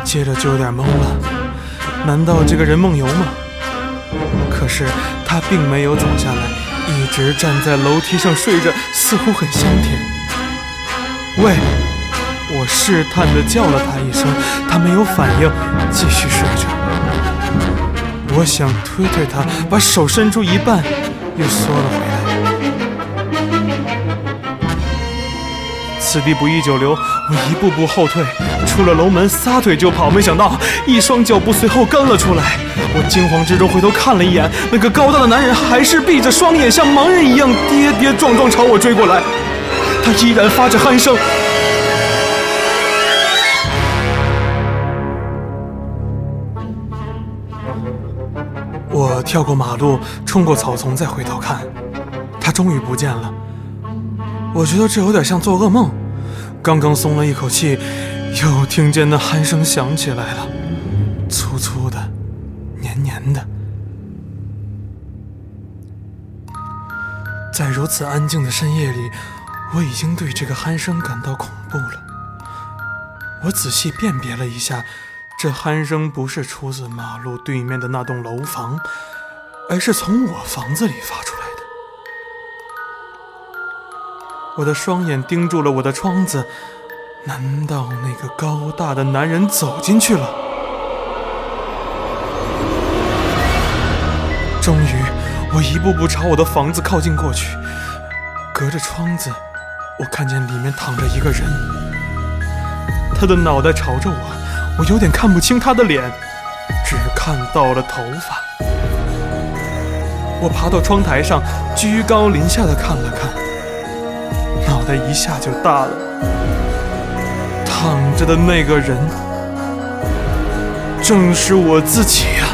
接着就有点懵了。难道这个人梦游吗？可是他并没有走下来，一直站在楼梯上睡着，似乎很香甜。喂，我试探地叫了他一声，他没有反应，继续睡着。我想推推他，把手伸出一半，又缩了回来。此地不宜久留，我一步步后退，出了楼门，撒腿就跑。没想到一双脚步随后跟了出来。我惊慌之中回头看了一眼，那个高大的男人还是闭着双眼，像盲人一样跌跌撞撞朝我追过来。他依然发着鼾声。跳过马路，冲过草丛，再回头看，他终于不见了。我觉得这有点像做噩梦。刚刚松了一口气，又听见那鼾声响起来了，粗粗的，黏黏的。在如此安静的深夜里，我已经对这个鼾声感到恐怖了。我仔细辨别了一下，这鼾声不是出自马路对面的那栋楼房，而是从我房子里发出来的。我的双眼盯住了我的窗子，难道那个高大的男人走进去了？终于，我一步步朝我的房子靠近过去。隔着窗子，我看见里面躺着一个人，他的脑袋朝着我，我有点看不清他的脸，只看到了头发。我爬到窗台上，居高临下的看了看。脑袋一下就大了，躺着的那个人正是我自己呀！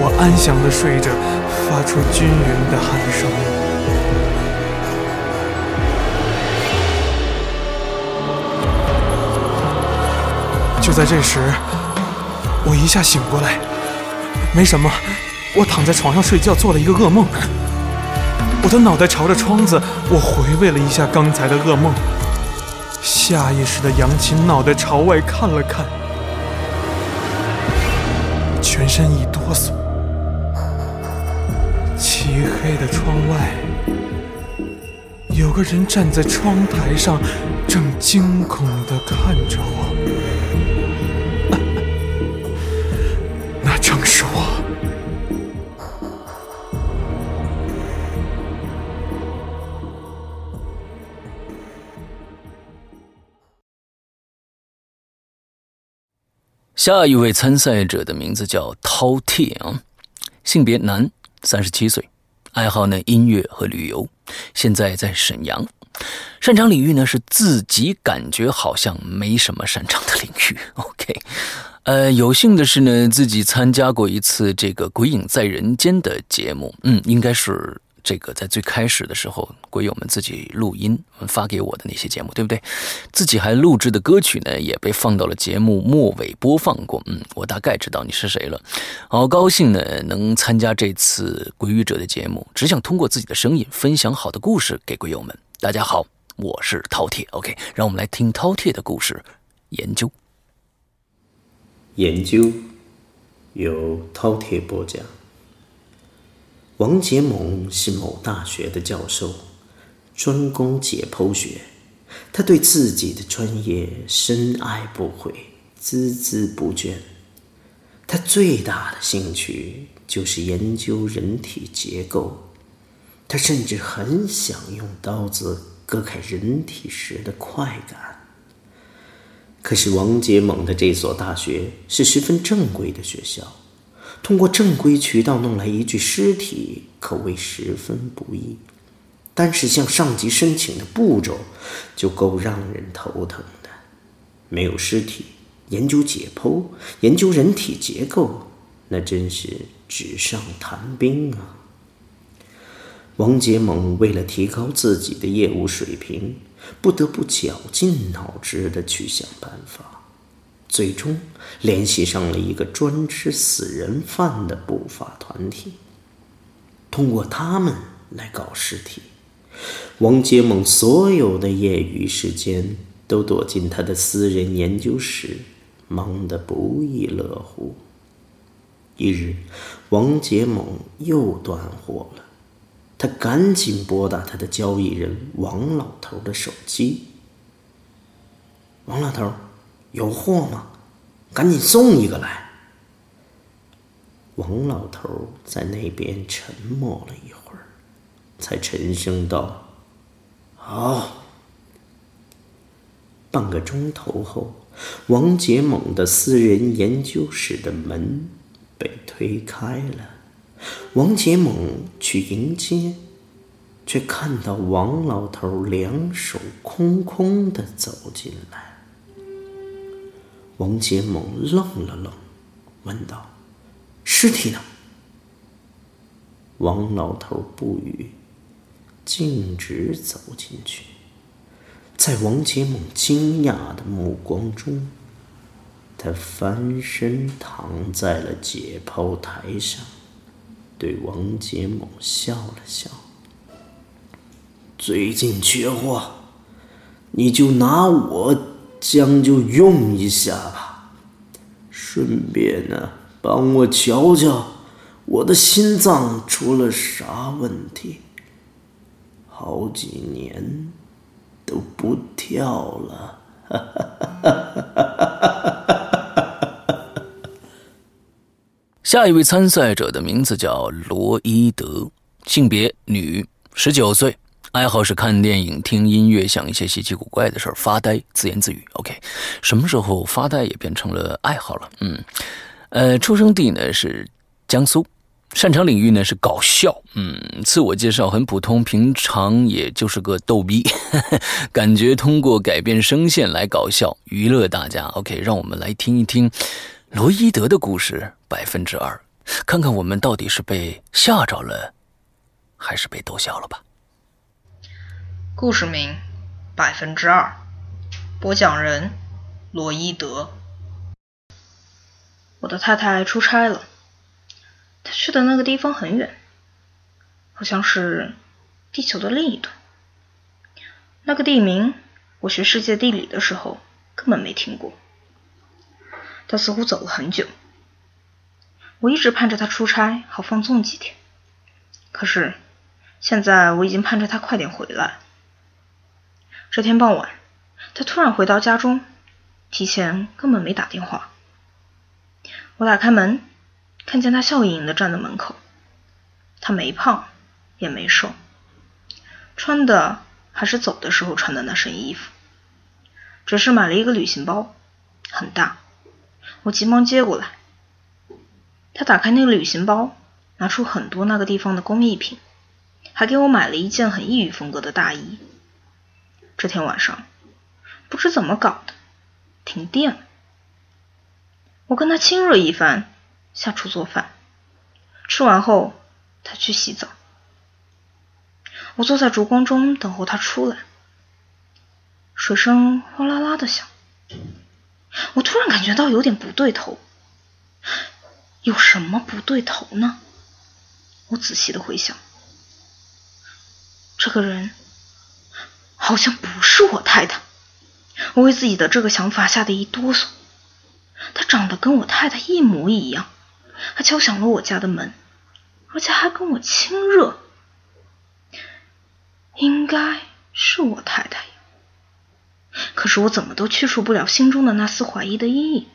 我安详的睡着，发出均匀的鼾声。就在这时，我一下醒过来，没什么，我躺在床上睡觉，做了一个噩梦。我的脑袋朝着窗子，我回味了一下刚才的噩梦，下意识地扬起脑袋朝外看了看，全身一哆嗦。漆黑的窗外，有个人站在窗台上，正惊恐地看着我。下一位参赛者的名字叫饕餮啊，性别男，三十七岁，爱好呢音乐和旅游，现在在沈阳，擅长领域呢是自己感觉好像没什么擅长的领域。OK，呃，有幸的是呢，自己参加过一次这个《鬼影在人间》的节目，嗯，应该是这个在最开始的时候，鬼友们自己录音发给我的那些节目，对不对？自己还录制的歌曲呢，也被放到了节目末尾播放过。嗯，我大概知道你是谁了。好高兴呢，能参加这次鬼语者的节目，只想通过自己的声音分享好的故事给鬼友们。大家好，我是饕餮。OK，让我们来听饕餮的故事。研究，研究，由饕餮播讲。王杰蒙是某大学的教授，专攻解剖学。他对自己的专业深爱不悔，孜孜不倦。他最大的兴趣就是研究人体结构。他甚至很想用刀子割开人体时的快感。可是王杰蒙的这所大学是十分正规的学校。通过正规渠道弄来一具尸体，可谓十分不易。单是向上级申请的步骤，就够让人头疼的。没有尸体，研究解剖、研究人体结构，那真是纸上谈兵啊！王杰猛为了提高自己的业务水平，不得不绞尽脑汁的去想办法。最终联系上了一个专吃死人饭的不法团体，通过他们来搞尸体。王杰猛所有的业余时间都躲进他的私人研究室，忙得不亦乐乎。一日，王杰猛又断货了，他赶紧拨打他的交易人王老头的手机。王老头。有货吗？赶紧送一个来。王老头在那边沉默了一会儿，才沉声道：“好。”半个钟头后，王杰猛的私人研究室的门被推开了。王杰猛去迎接，却看到王老头两手空空的走进来。王杰猛愣了愣，问道：“尸体呢？”王老头不语，径直走进去。在王杰猛惊讶的目光中，他翻身躺在了解剖台上，对王杰猛笑了笑：“最近缺货，你就拿我。”将就用一下吧，顺便呢，帮我瞧瞧我的心脏出了啥问题。好几年都不跳了。下一位参赛者的名字叫罗伊德，性别女，十九岁。爱好是看电影、听音乐，想一些稀奇古怪的事儿，发呆、自言自语。OK，什么时候发呆也变成了爱好了？嗯，呃，出生地呢是江苏，擅长领域呢是搞笑。嗯，自我介绍很普通，平常也就是个逗逼，感觉通过改变声线来搞笑娱乐大家。OK，让我们来听一听罗伊德的故事，百分之二，看看我们到底是被吓着了，还是被逗笑了吧。故事名：百分之二。播讲人：罗伊德。我的太太出差了，她去的那个地方很远，好像是地球的另一端。那个地名，我学世界地理的时候根本没听过。她似乎走了很久，我一直盼着她出差，好放纵几天。可是现在我已经盼着她快点回来。这天傍晚，他突然回到家中，提前根本没打电话。我打开门，看见他笑盈盈的站在门口。他没胖，也没瘦，穿的还是走的时候穿的那身衣服，只是买了一个旅行包，很大。我急忙接过来。他打开那个旅行包，拿出很多那个地方的工艺品，还给我买了一件很异域风格的大衣。这天晚上，不知怎么搞的，停电了。我跟他亲热一番，下厨做饭。吃完后，他去洗澡。我坐在烛光中等候他出来，水声哗啦啦的响。我突然感觉到有点不对头，有什么不对头呢？我仔细的回想，这个人好像不是我太太。我为自己的这个想法吓得一哆嗦。他长得跟我太太一模一样。还敲响了我家的门，而且还跟我亲热。应该是我太太。可是我怎么都去除不了心中的那丝怀疑的阴影。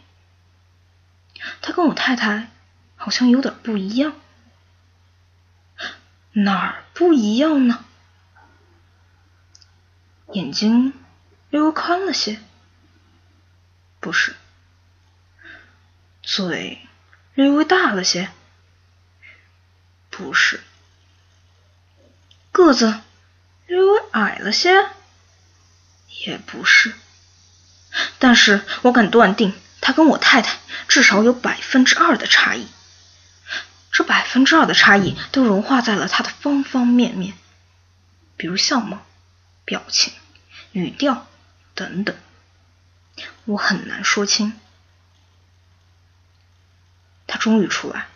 他跟我太太好像有点不一样。哪儿不一样呢？眼睛略微宽了些，不是。嘴略微大了些，不是。个子略微矮了些，也不是。但是我敢断定，他跟我太太至少有百分之二的差异。这百分之二的差异都融化在了他的方方面面，比如相貌、表情、语调等等，我很难说清。他终于出来，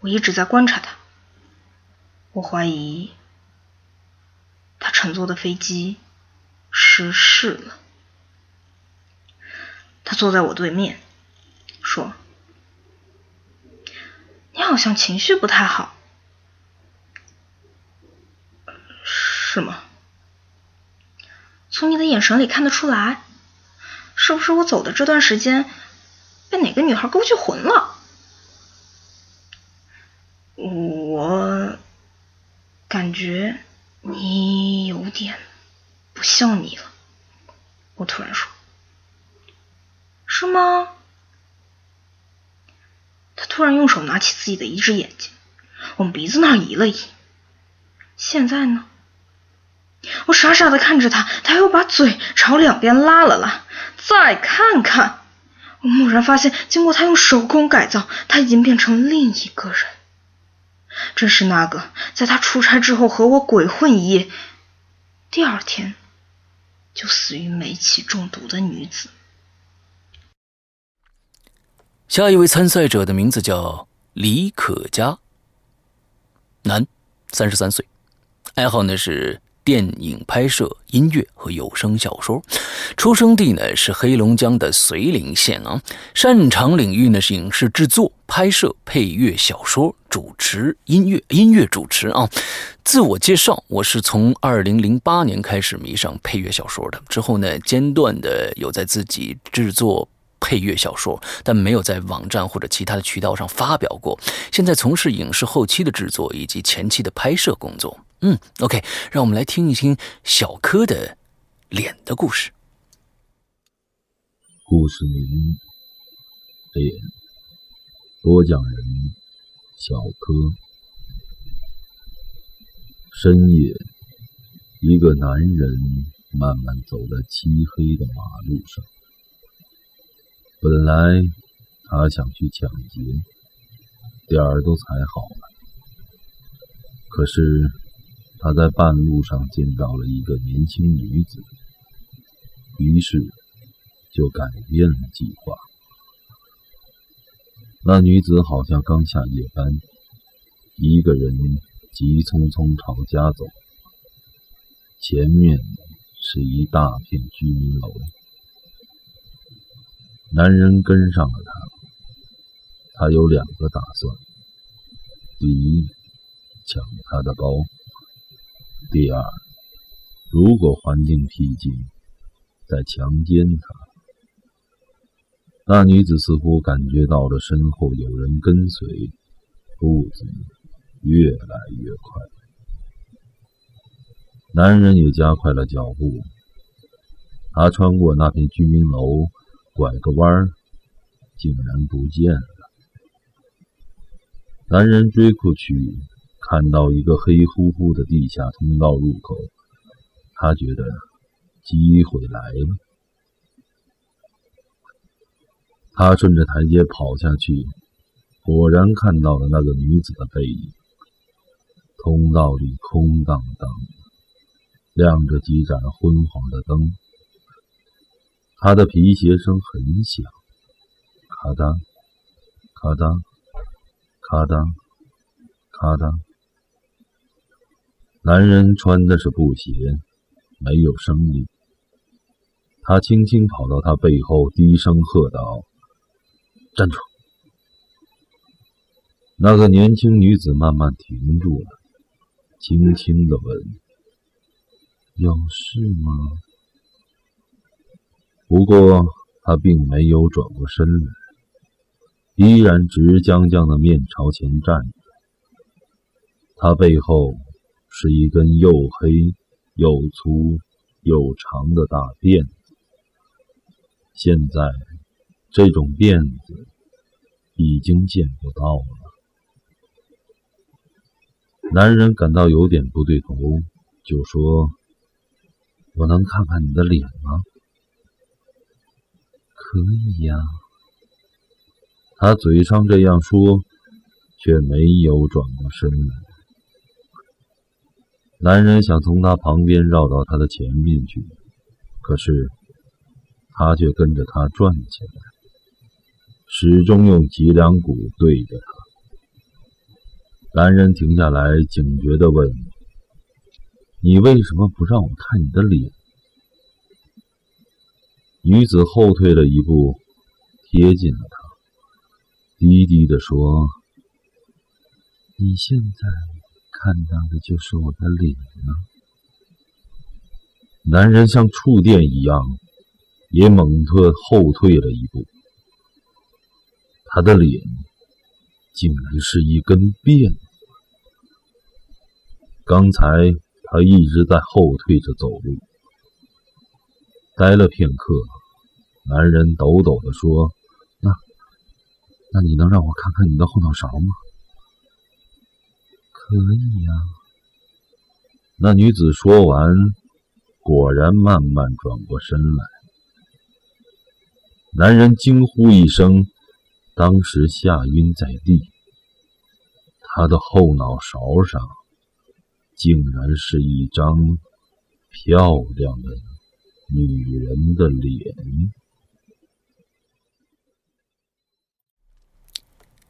我一直在观察他。我怀疑他乘坐的飞机失事了。他坐在我对面，说。你好像情绪不太好，是吗？从你的眼神里看得出来，是不是我走的这段时间被哪个女孩勾去魂了？我感觉你有点不像你了。我突然说，是吗？他突然用手拿起自己的一只眼睛，往鼻子那儿移了移。现在呢？我傻傻的看着他，他又把嘴朝两边拉了拉。再看看，我蓦然发现，经过他用手工改造，他已经变成另一个人。正是那个在他出差之后和我鬼混一夜，第二天就死于煤气中毒的女子。下一位参赛者的名字叫李可嘉，男，三十三岁，爱好呢是电影拍摄、音乐和有声小说，出生地呢是黑龙江的绥宁县啊，擅长领域呢是影视制作、拍摄、配乐、小说、主持、音乐、音乐主持啊。自我介绍，我是从二零零八年开始迷上配乐小说的，之后呢间断的有在自己制作。配乐小说，但没有在网站或者其他的渠道上发表过。现在从事影视后期的制作以及前期的拍摄工作。嗯，OK，让我们来听一听小柯的脸的故事。故事名：脸。播讲人：小柯。深夜，一个男人慢慢走在漆黑的马路上。本来他想去抢劫，点儿都踩好了。可是他在半路上见到了一个年轻女子，于是就改变了计划。那女子好像刚下夜班，一个人急匆匆朝家走，前面是一大片居民楼。男人跟上了他，他有两个打算：第一，抢他的包；第二，如果环境僻静，再强奸她。那女子似乎感觉到了身后有人跟随，步子越来越快。男人也加快了脚步，他穿过那片居民楼。拐个弯，竟然不见了。男人追过去，看到一个黑乎乎的地下通道入口，他觉得机会来了。他顺着台阶跑下去，果然看到了那个女子的背影，通道里空荡荡的，亮着几盏昏黄的灯。他的皮鞋声很响，咔嗒，咔嗒，咔嗒，咔嗒。男人穿的是布鞋，没有声音。他轻轻跑到他背后，低声喝道：“站住！”那个年轻女子慢慢停住了，轻轻的问：“有事吗？”不过她并没有转过身来，依然直僵僵的面朝前站着。她背后是一根又黑又粗又长的大辫子。现在，这种辫子已经见不到了。男人感到有点不对头，就说：“我能看看你的脸吗？”“可以呀。”他嘴上这样说，却没有转过身来。男人想从他旁边绕到他的前面去，可是他却跟着他转起来，始终用脊梁骨对着他。男人停下来，警觉地问：“你为什么不让我看你的脸？”女子后退了一步，贴近了他，低低地说：“你现在看到的就是我的脸呢。”男人像触电一样，也猛地后退了一步，他的脸。竟然是一根辫子！刚才他一直在后退着走路。待了片刻，男人抖抖地说：“那……那你能让我看看你的后脑勺吗？”“可以呀。”那女子说完，果然慢慢转过身来。男人惊呼一声。当时吓晕在地，他的后脑勺上竟然是一张漂亮的女人的脸。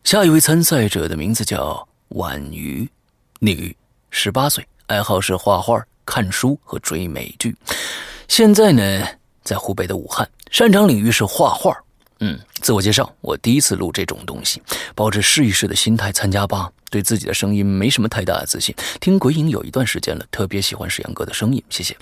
下一位参赛者的名字叫婉瑜，女，十八岁，爱好是画画、看书和追美剧。现在呢，在湖北的武汉，擅长领域是画画。嗯，自我介绍，我第一次录这种东西，抱着试一试的心态参加吧。对自己的声音没什么太大的自信，听鬼影有一段时间了，特别喜欢石阳哥的声音，谢谢。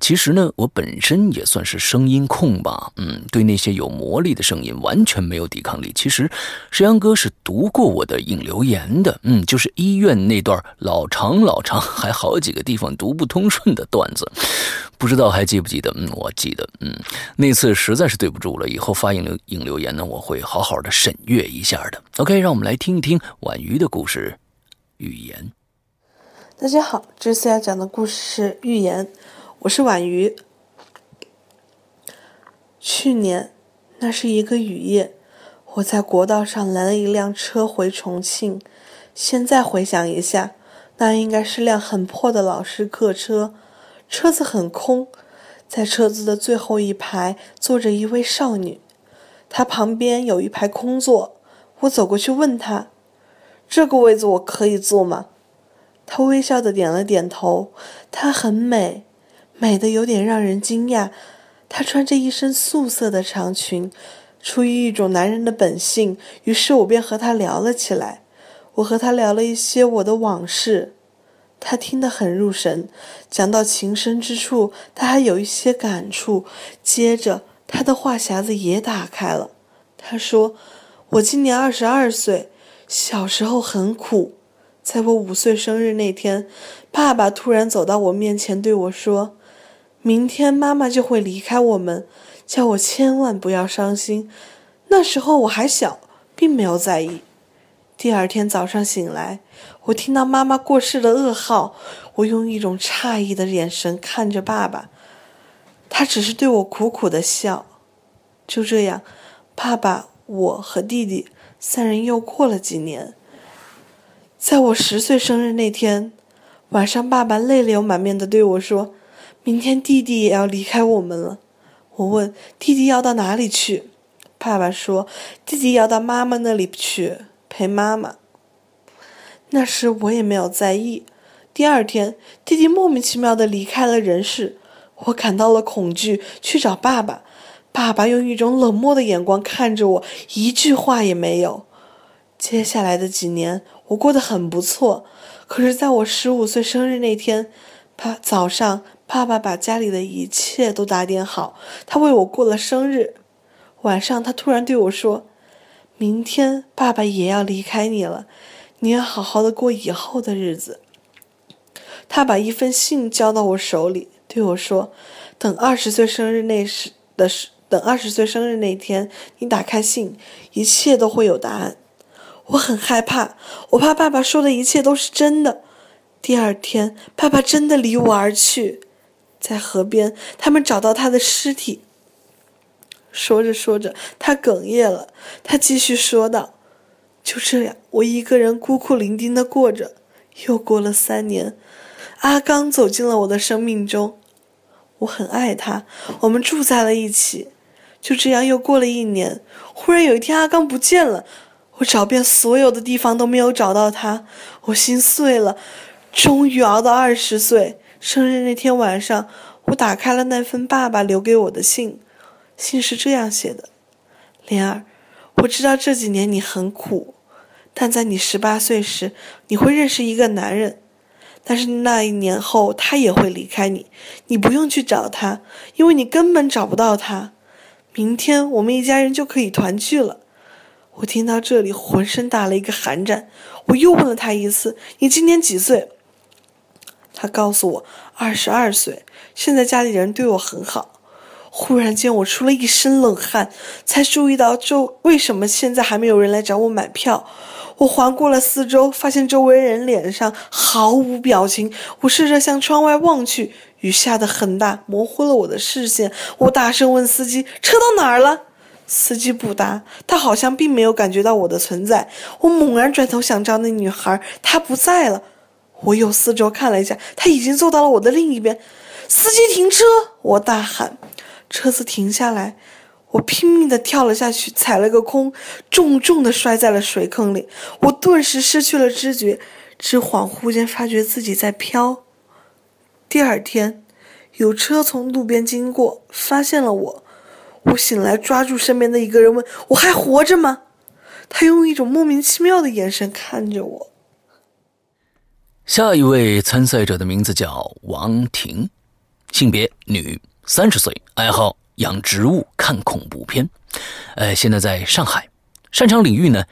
其实呢，我本身也算是声音控吧，嗯，对那些有魔力的声音完全没有抵抗力。其实，石阳哥是读过我的引留言的，嗯，就是医院那段老长老长，还好几个地方读不通顺的段子，不知道还记不记得？嗯，我记得，嗯，那次实在是对不住了，以后发引流引留言呢，我会好好的审阅一下的。OK，让我们来听一听婉瑜的故事。语言，大家好，这次要讲的故事是寓言。我是婉瑜。去年，那是一个雨夜，我在国道上拦了一辆车回重庆。现在回想一下，那应该是辆很破的老式客车，车子很空，在车子的最后一排坐着一位少女，她旁边有一排空座。我走过去问她。这个位子我可以坐吗？她微笑的点了点头。她很美，美的有点让人惊讶。她穿着一身素色的长裙，出于一种男人的本性，于是我便和她聊了起来。我和她聊了一些我的往事，她听得很入神。讲到情深之处，她还有一些感触。接着，她的话匣子也打开了。她说：“我今年二十二岁。”小时候很苦，在我五岁生日那天，爸爸突然走到我面前对我说：“明天妈妈就会离开我们，叫我千万不要伤心。”那时候我还小，并没有在意。第二天早上醒来，我听到妈妈过世的噩耗，我用一种诧异的眼神看着爸爸，他只是对我苦苦的笑。就这样，爸爸、我和弟弟。三人又过了几年，在我十岁生日那天，晚上，爸爸泪流满面的对我说：“明天弟弟也要离开我们了。”我问：“弟弟要到哪里去？”爸爸说：“弟弟要到妈妈那里去陪妈妈。”那时我也没有在意。第二天，弟弟莫名其妙的离开了人世，我感到了恐惧，去找爸爸。爸爸用一种冷漠的眼光看着我，一句话也没有。接下来的几年，我过得很不错。可是，在我十五岁生日那天，爸早上，爸爸把家里的一切都打点好，他为我过了生日。晚上，他突然对我说：“明天爸爸也要离开你了，你要好好的过以后的日子。”他把一封信交到我手里，对我说：“等二十岁生日那时的时，等二十岁生日那天，你打开信，一切都会有答案。”我很害怕，我怕爸爸说的一切都是真的。第二天，爸爸真的离我而去，在河边，他们找到他的尸体。说着说着，他哽咽了。他继续说道：“就这样，我一个人孤苦伶仃的过着。又过了三年，阿刚走进了我的生命中。我很爱他，我们住在了一起。就这样，又过了一年，忽然有一天，阿刚不见了。”我找遍所有的地方都没有找到他，我心碎了。终于熬到二十岁生日那天晚上，我打开了那份爸爸留给我的信，信是这样写的：“莲儿，我知道这几年你很苦，但在你十八岁时，你会认识一个男人，但是那一年后他也会离开你，你不用去找他，因为你根本找不到他。明天我们一家人就可以团聚了。”我听到这里，浑身打了一个寒战。我又问了他一次：“你今年几岁？”他告诉我：“二十二岁。”现在家里人对我很好。忽然间，我出了一身冷汗，才注意到周为什么现在还没有人来找我买票。我环顾了四周，发现周围人脸上毫无表情。我试着向窗外望去，雨下得很大，模糊了我的视线。我大声问司机：“车到哪儿了？”司机不答，他好像并没有感觉到我的存在。我猛然转头想找那女孩，她不在了。我又四周看了一下，她已经坐到了我的另一边。司机停车！我大喊。车子停下来，我拼命地跳了下去，踩了个空，重重地摔在了水坑里。我顿时失去了知觉，只恍惚间发觉自己在飘。第二天，有车从路边经过，发现了我。我醒来，抓住身边的一个人问：“我还活着吗？”他用一种莫名其妙的眼神看着我。下一位参赛者的名字叫王婷，性别女，三十岁，爱好养植物、看恐怖片，呃，现在在上海，擅长领域呢，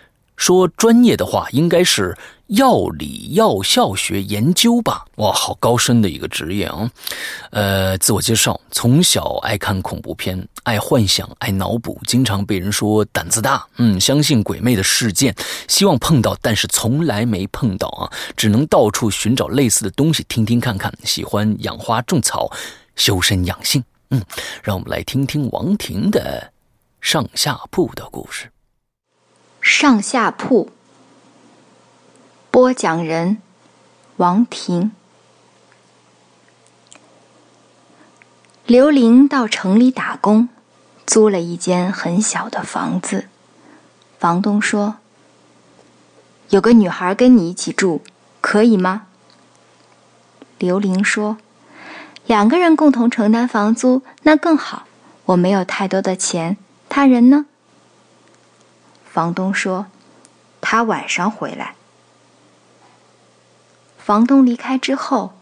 说专业的话应该是。药理药效学研究吧，哇，好高深的一个职业啊！呃，自我介绍：从小爱看恐怖片，爱幻想，爱脑补，经常被人说胆子大。嗯，相信鬼魅的事件，希望碰到，但是从来没碰到啊，只能到处寻找类似的东西，听听看看。喜欢养花种草，修身养性。嗯，让我们来听听王婷的上下铺的故事。上下铺。播讲人：王婷。刘玲到城里打工，租了一间很小的房子。房东说：“有个女孩跟你一起住，可以吗？”刘玲说：“两个人共同承担房租，那更好。我没有太多的钱，他人呢？”房东说：“他晚上回来。”房东离开之后，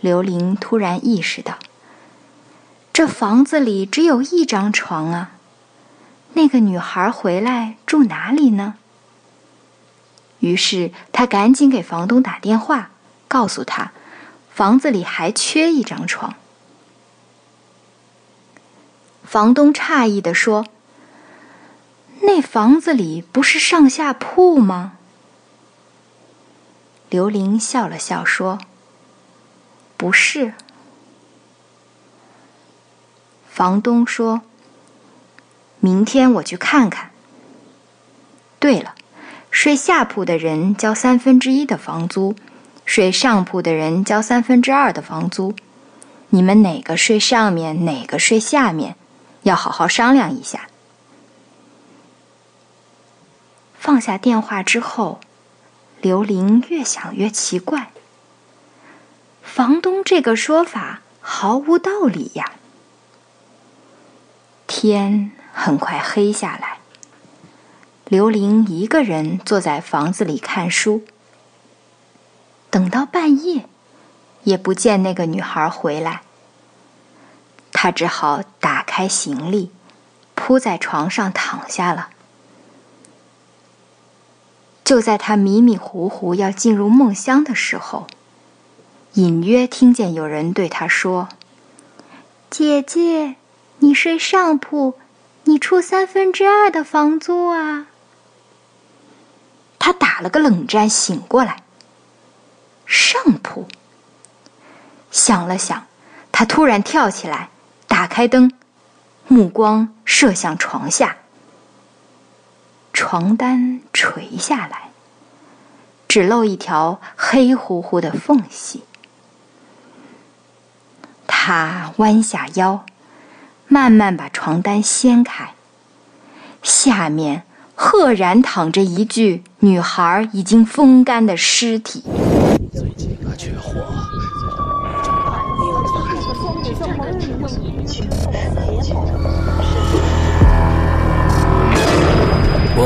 刘玲突然意识到，这房子里只有一张床啊。那个女孩回来住哪里呢？于是她赶紧给房东打电话，告诉他，房子里还缺一张床。房东诧异地说：“那房子里不是上下铺吗？”刘玲笑了笑说：“不是。”房东说：“明天我去看看。”对了，睡下铺的人交三分之一的房租，睡上铺的人交三分之二的房租，你们哪个睡上面，哪个睡下面，要好好商量一下。放下电话之后，刘玲越想越奇怪。房东这个说法毫无道理呀。天很快黑下来，刘玲一个人坐在房子里看书。等到半夜，也不见那个女孩回来。他只好打开行李，铺在床上躺下了。就在他迷迷糊糊要进入梦乡的时候，隐约听见有人对他说：“姐姐，你睡上铺，你出三分之二的房租啊。”他打了个冷战，醒过来。上铺。想了想，他突然跳起来，打开灯，目光射向床下。床单垂下来，只露一条黑乎乎的缝隙。他弯下腰，慢慢把床单掀开，下面赫然躺着一具女孩已经风干的尸体。最近可缺货。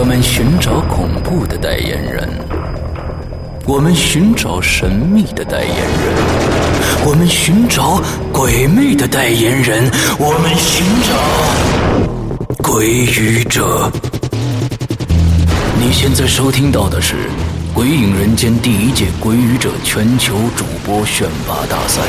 我们寻找恐怖的代言人，我们寻找神秘的代言人，我们寻找鬼魅的代言人，我们寻找鬼语者。你现在收听到的是。《鬼影人间》第一届鬼语者全球主播选拔大赛。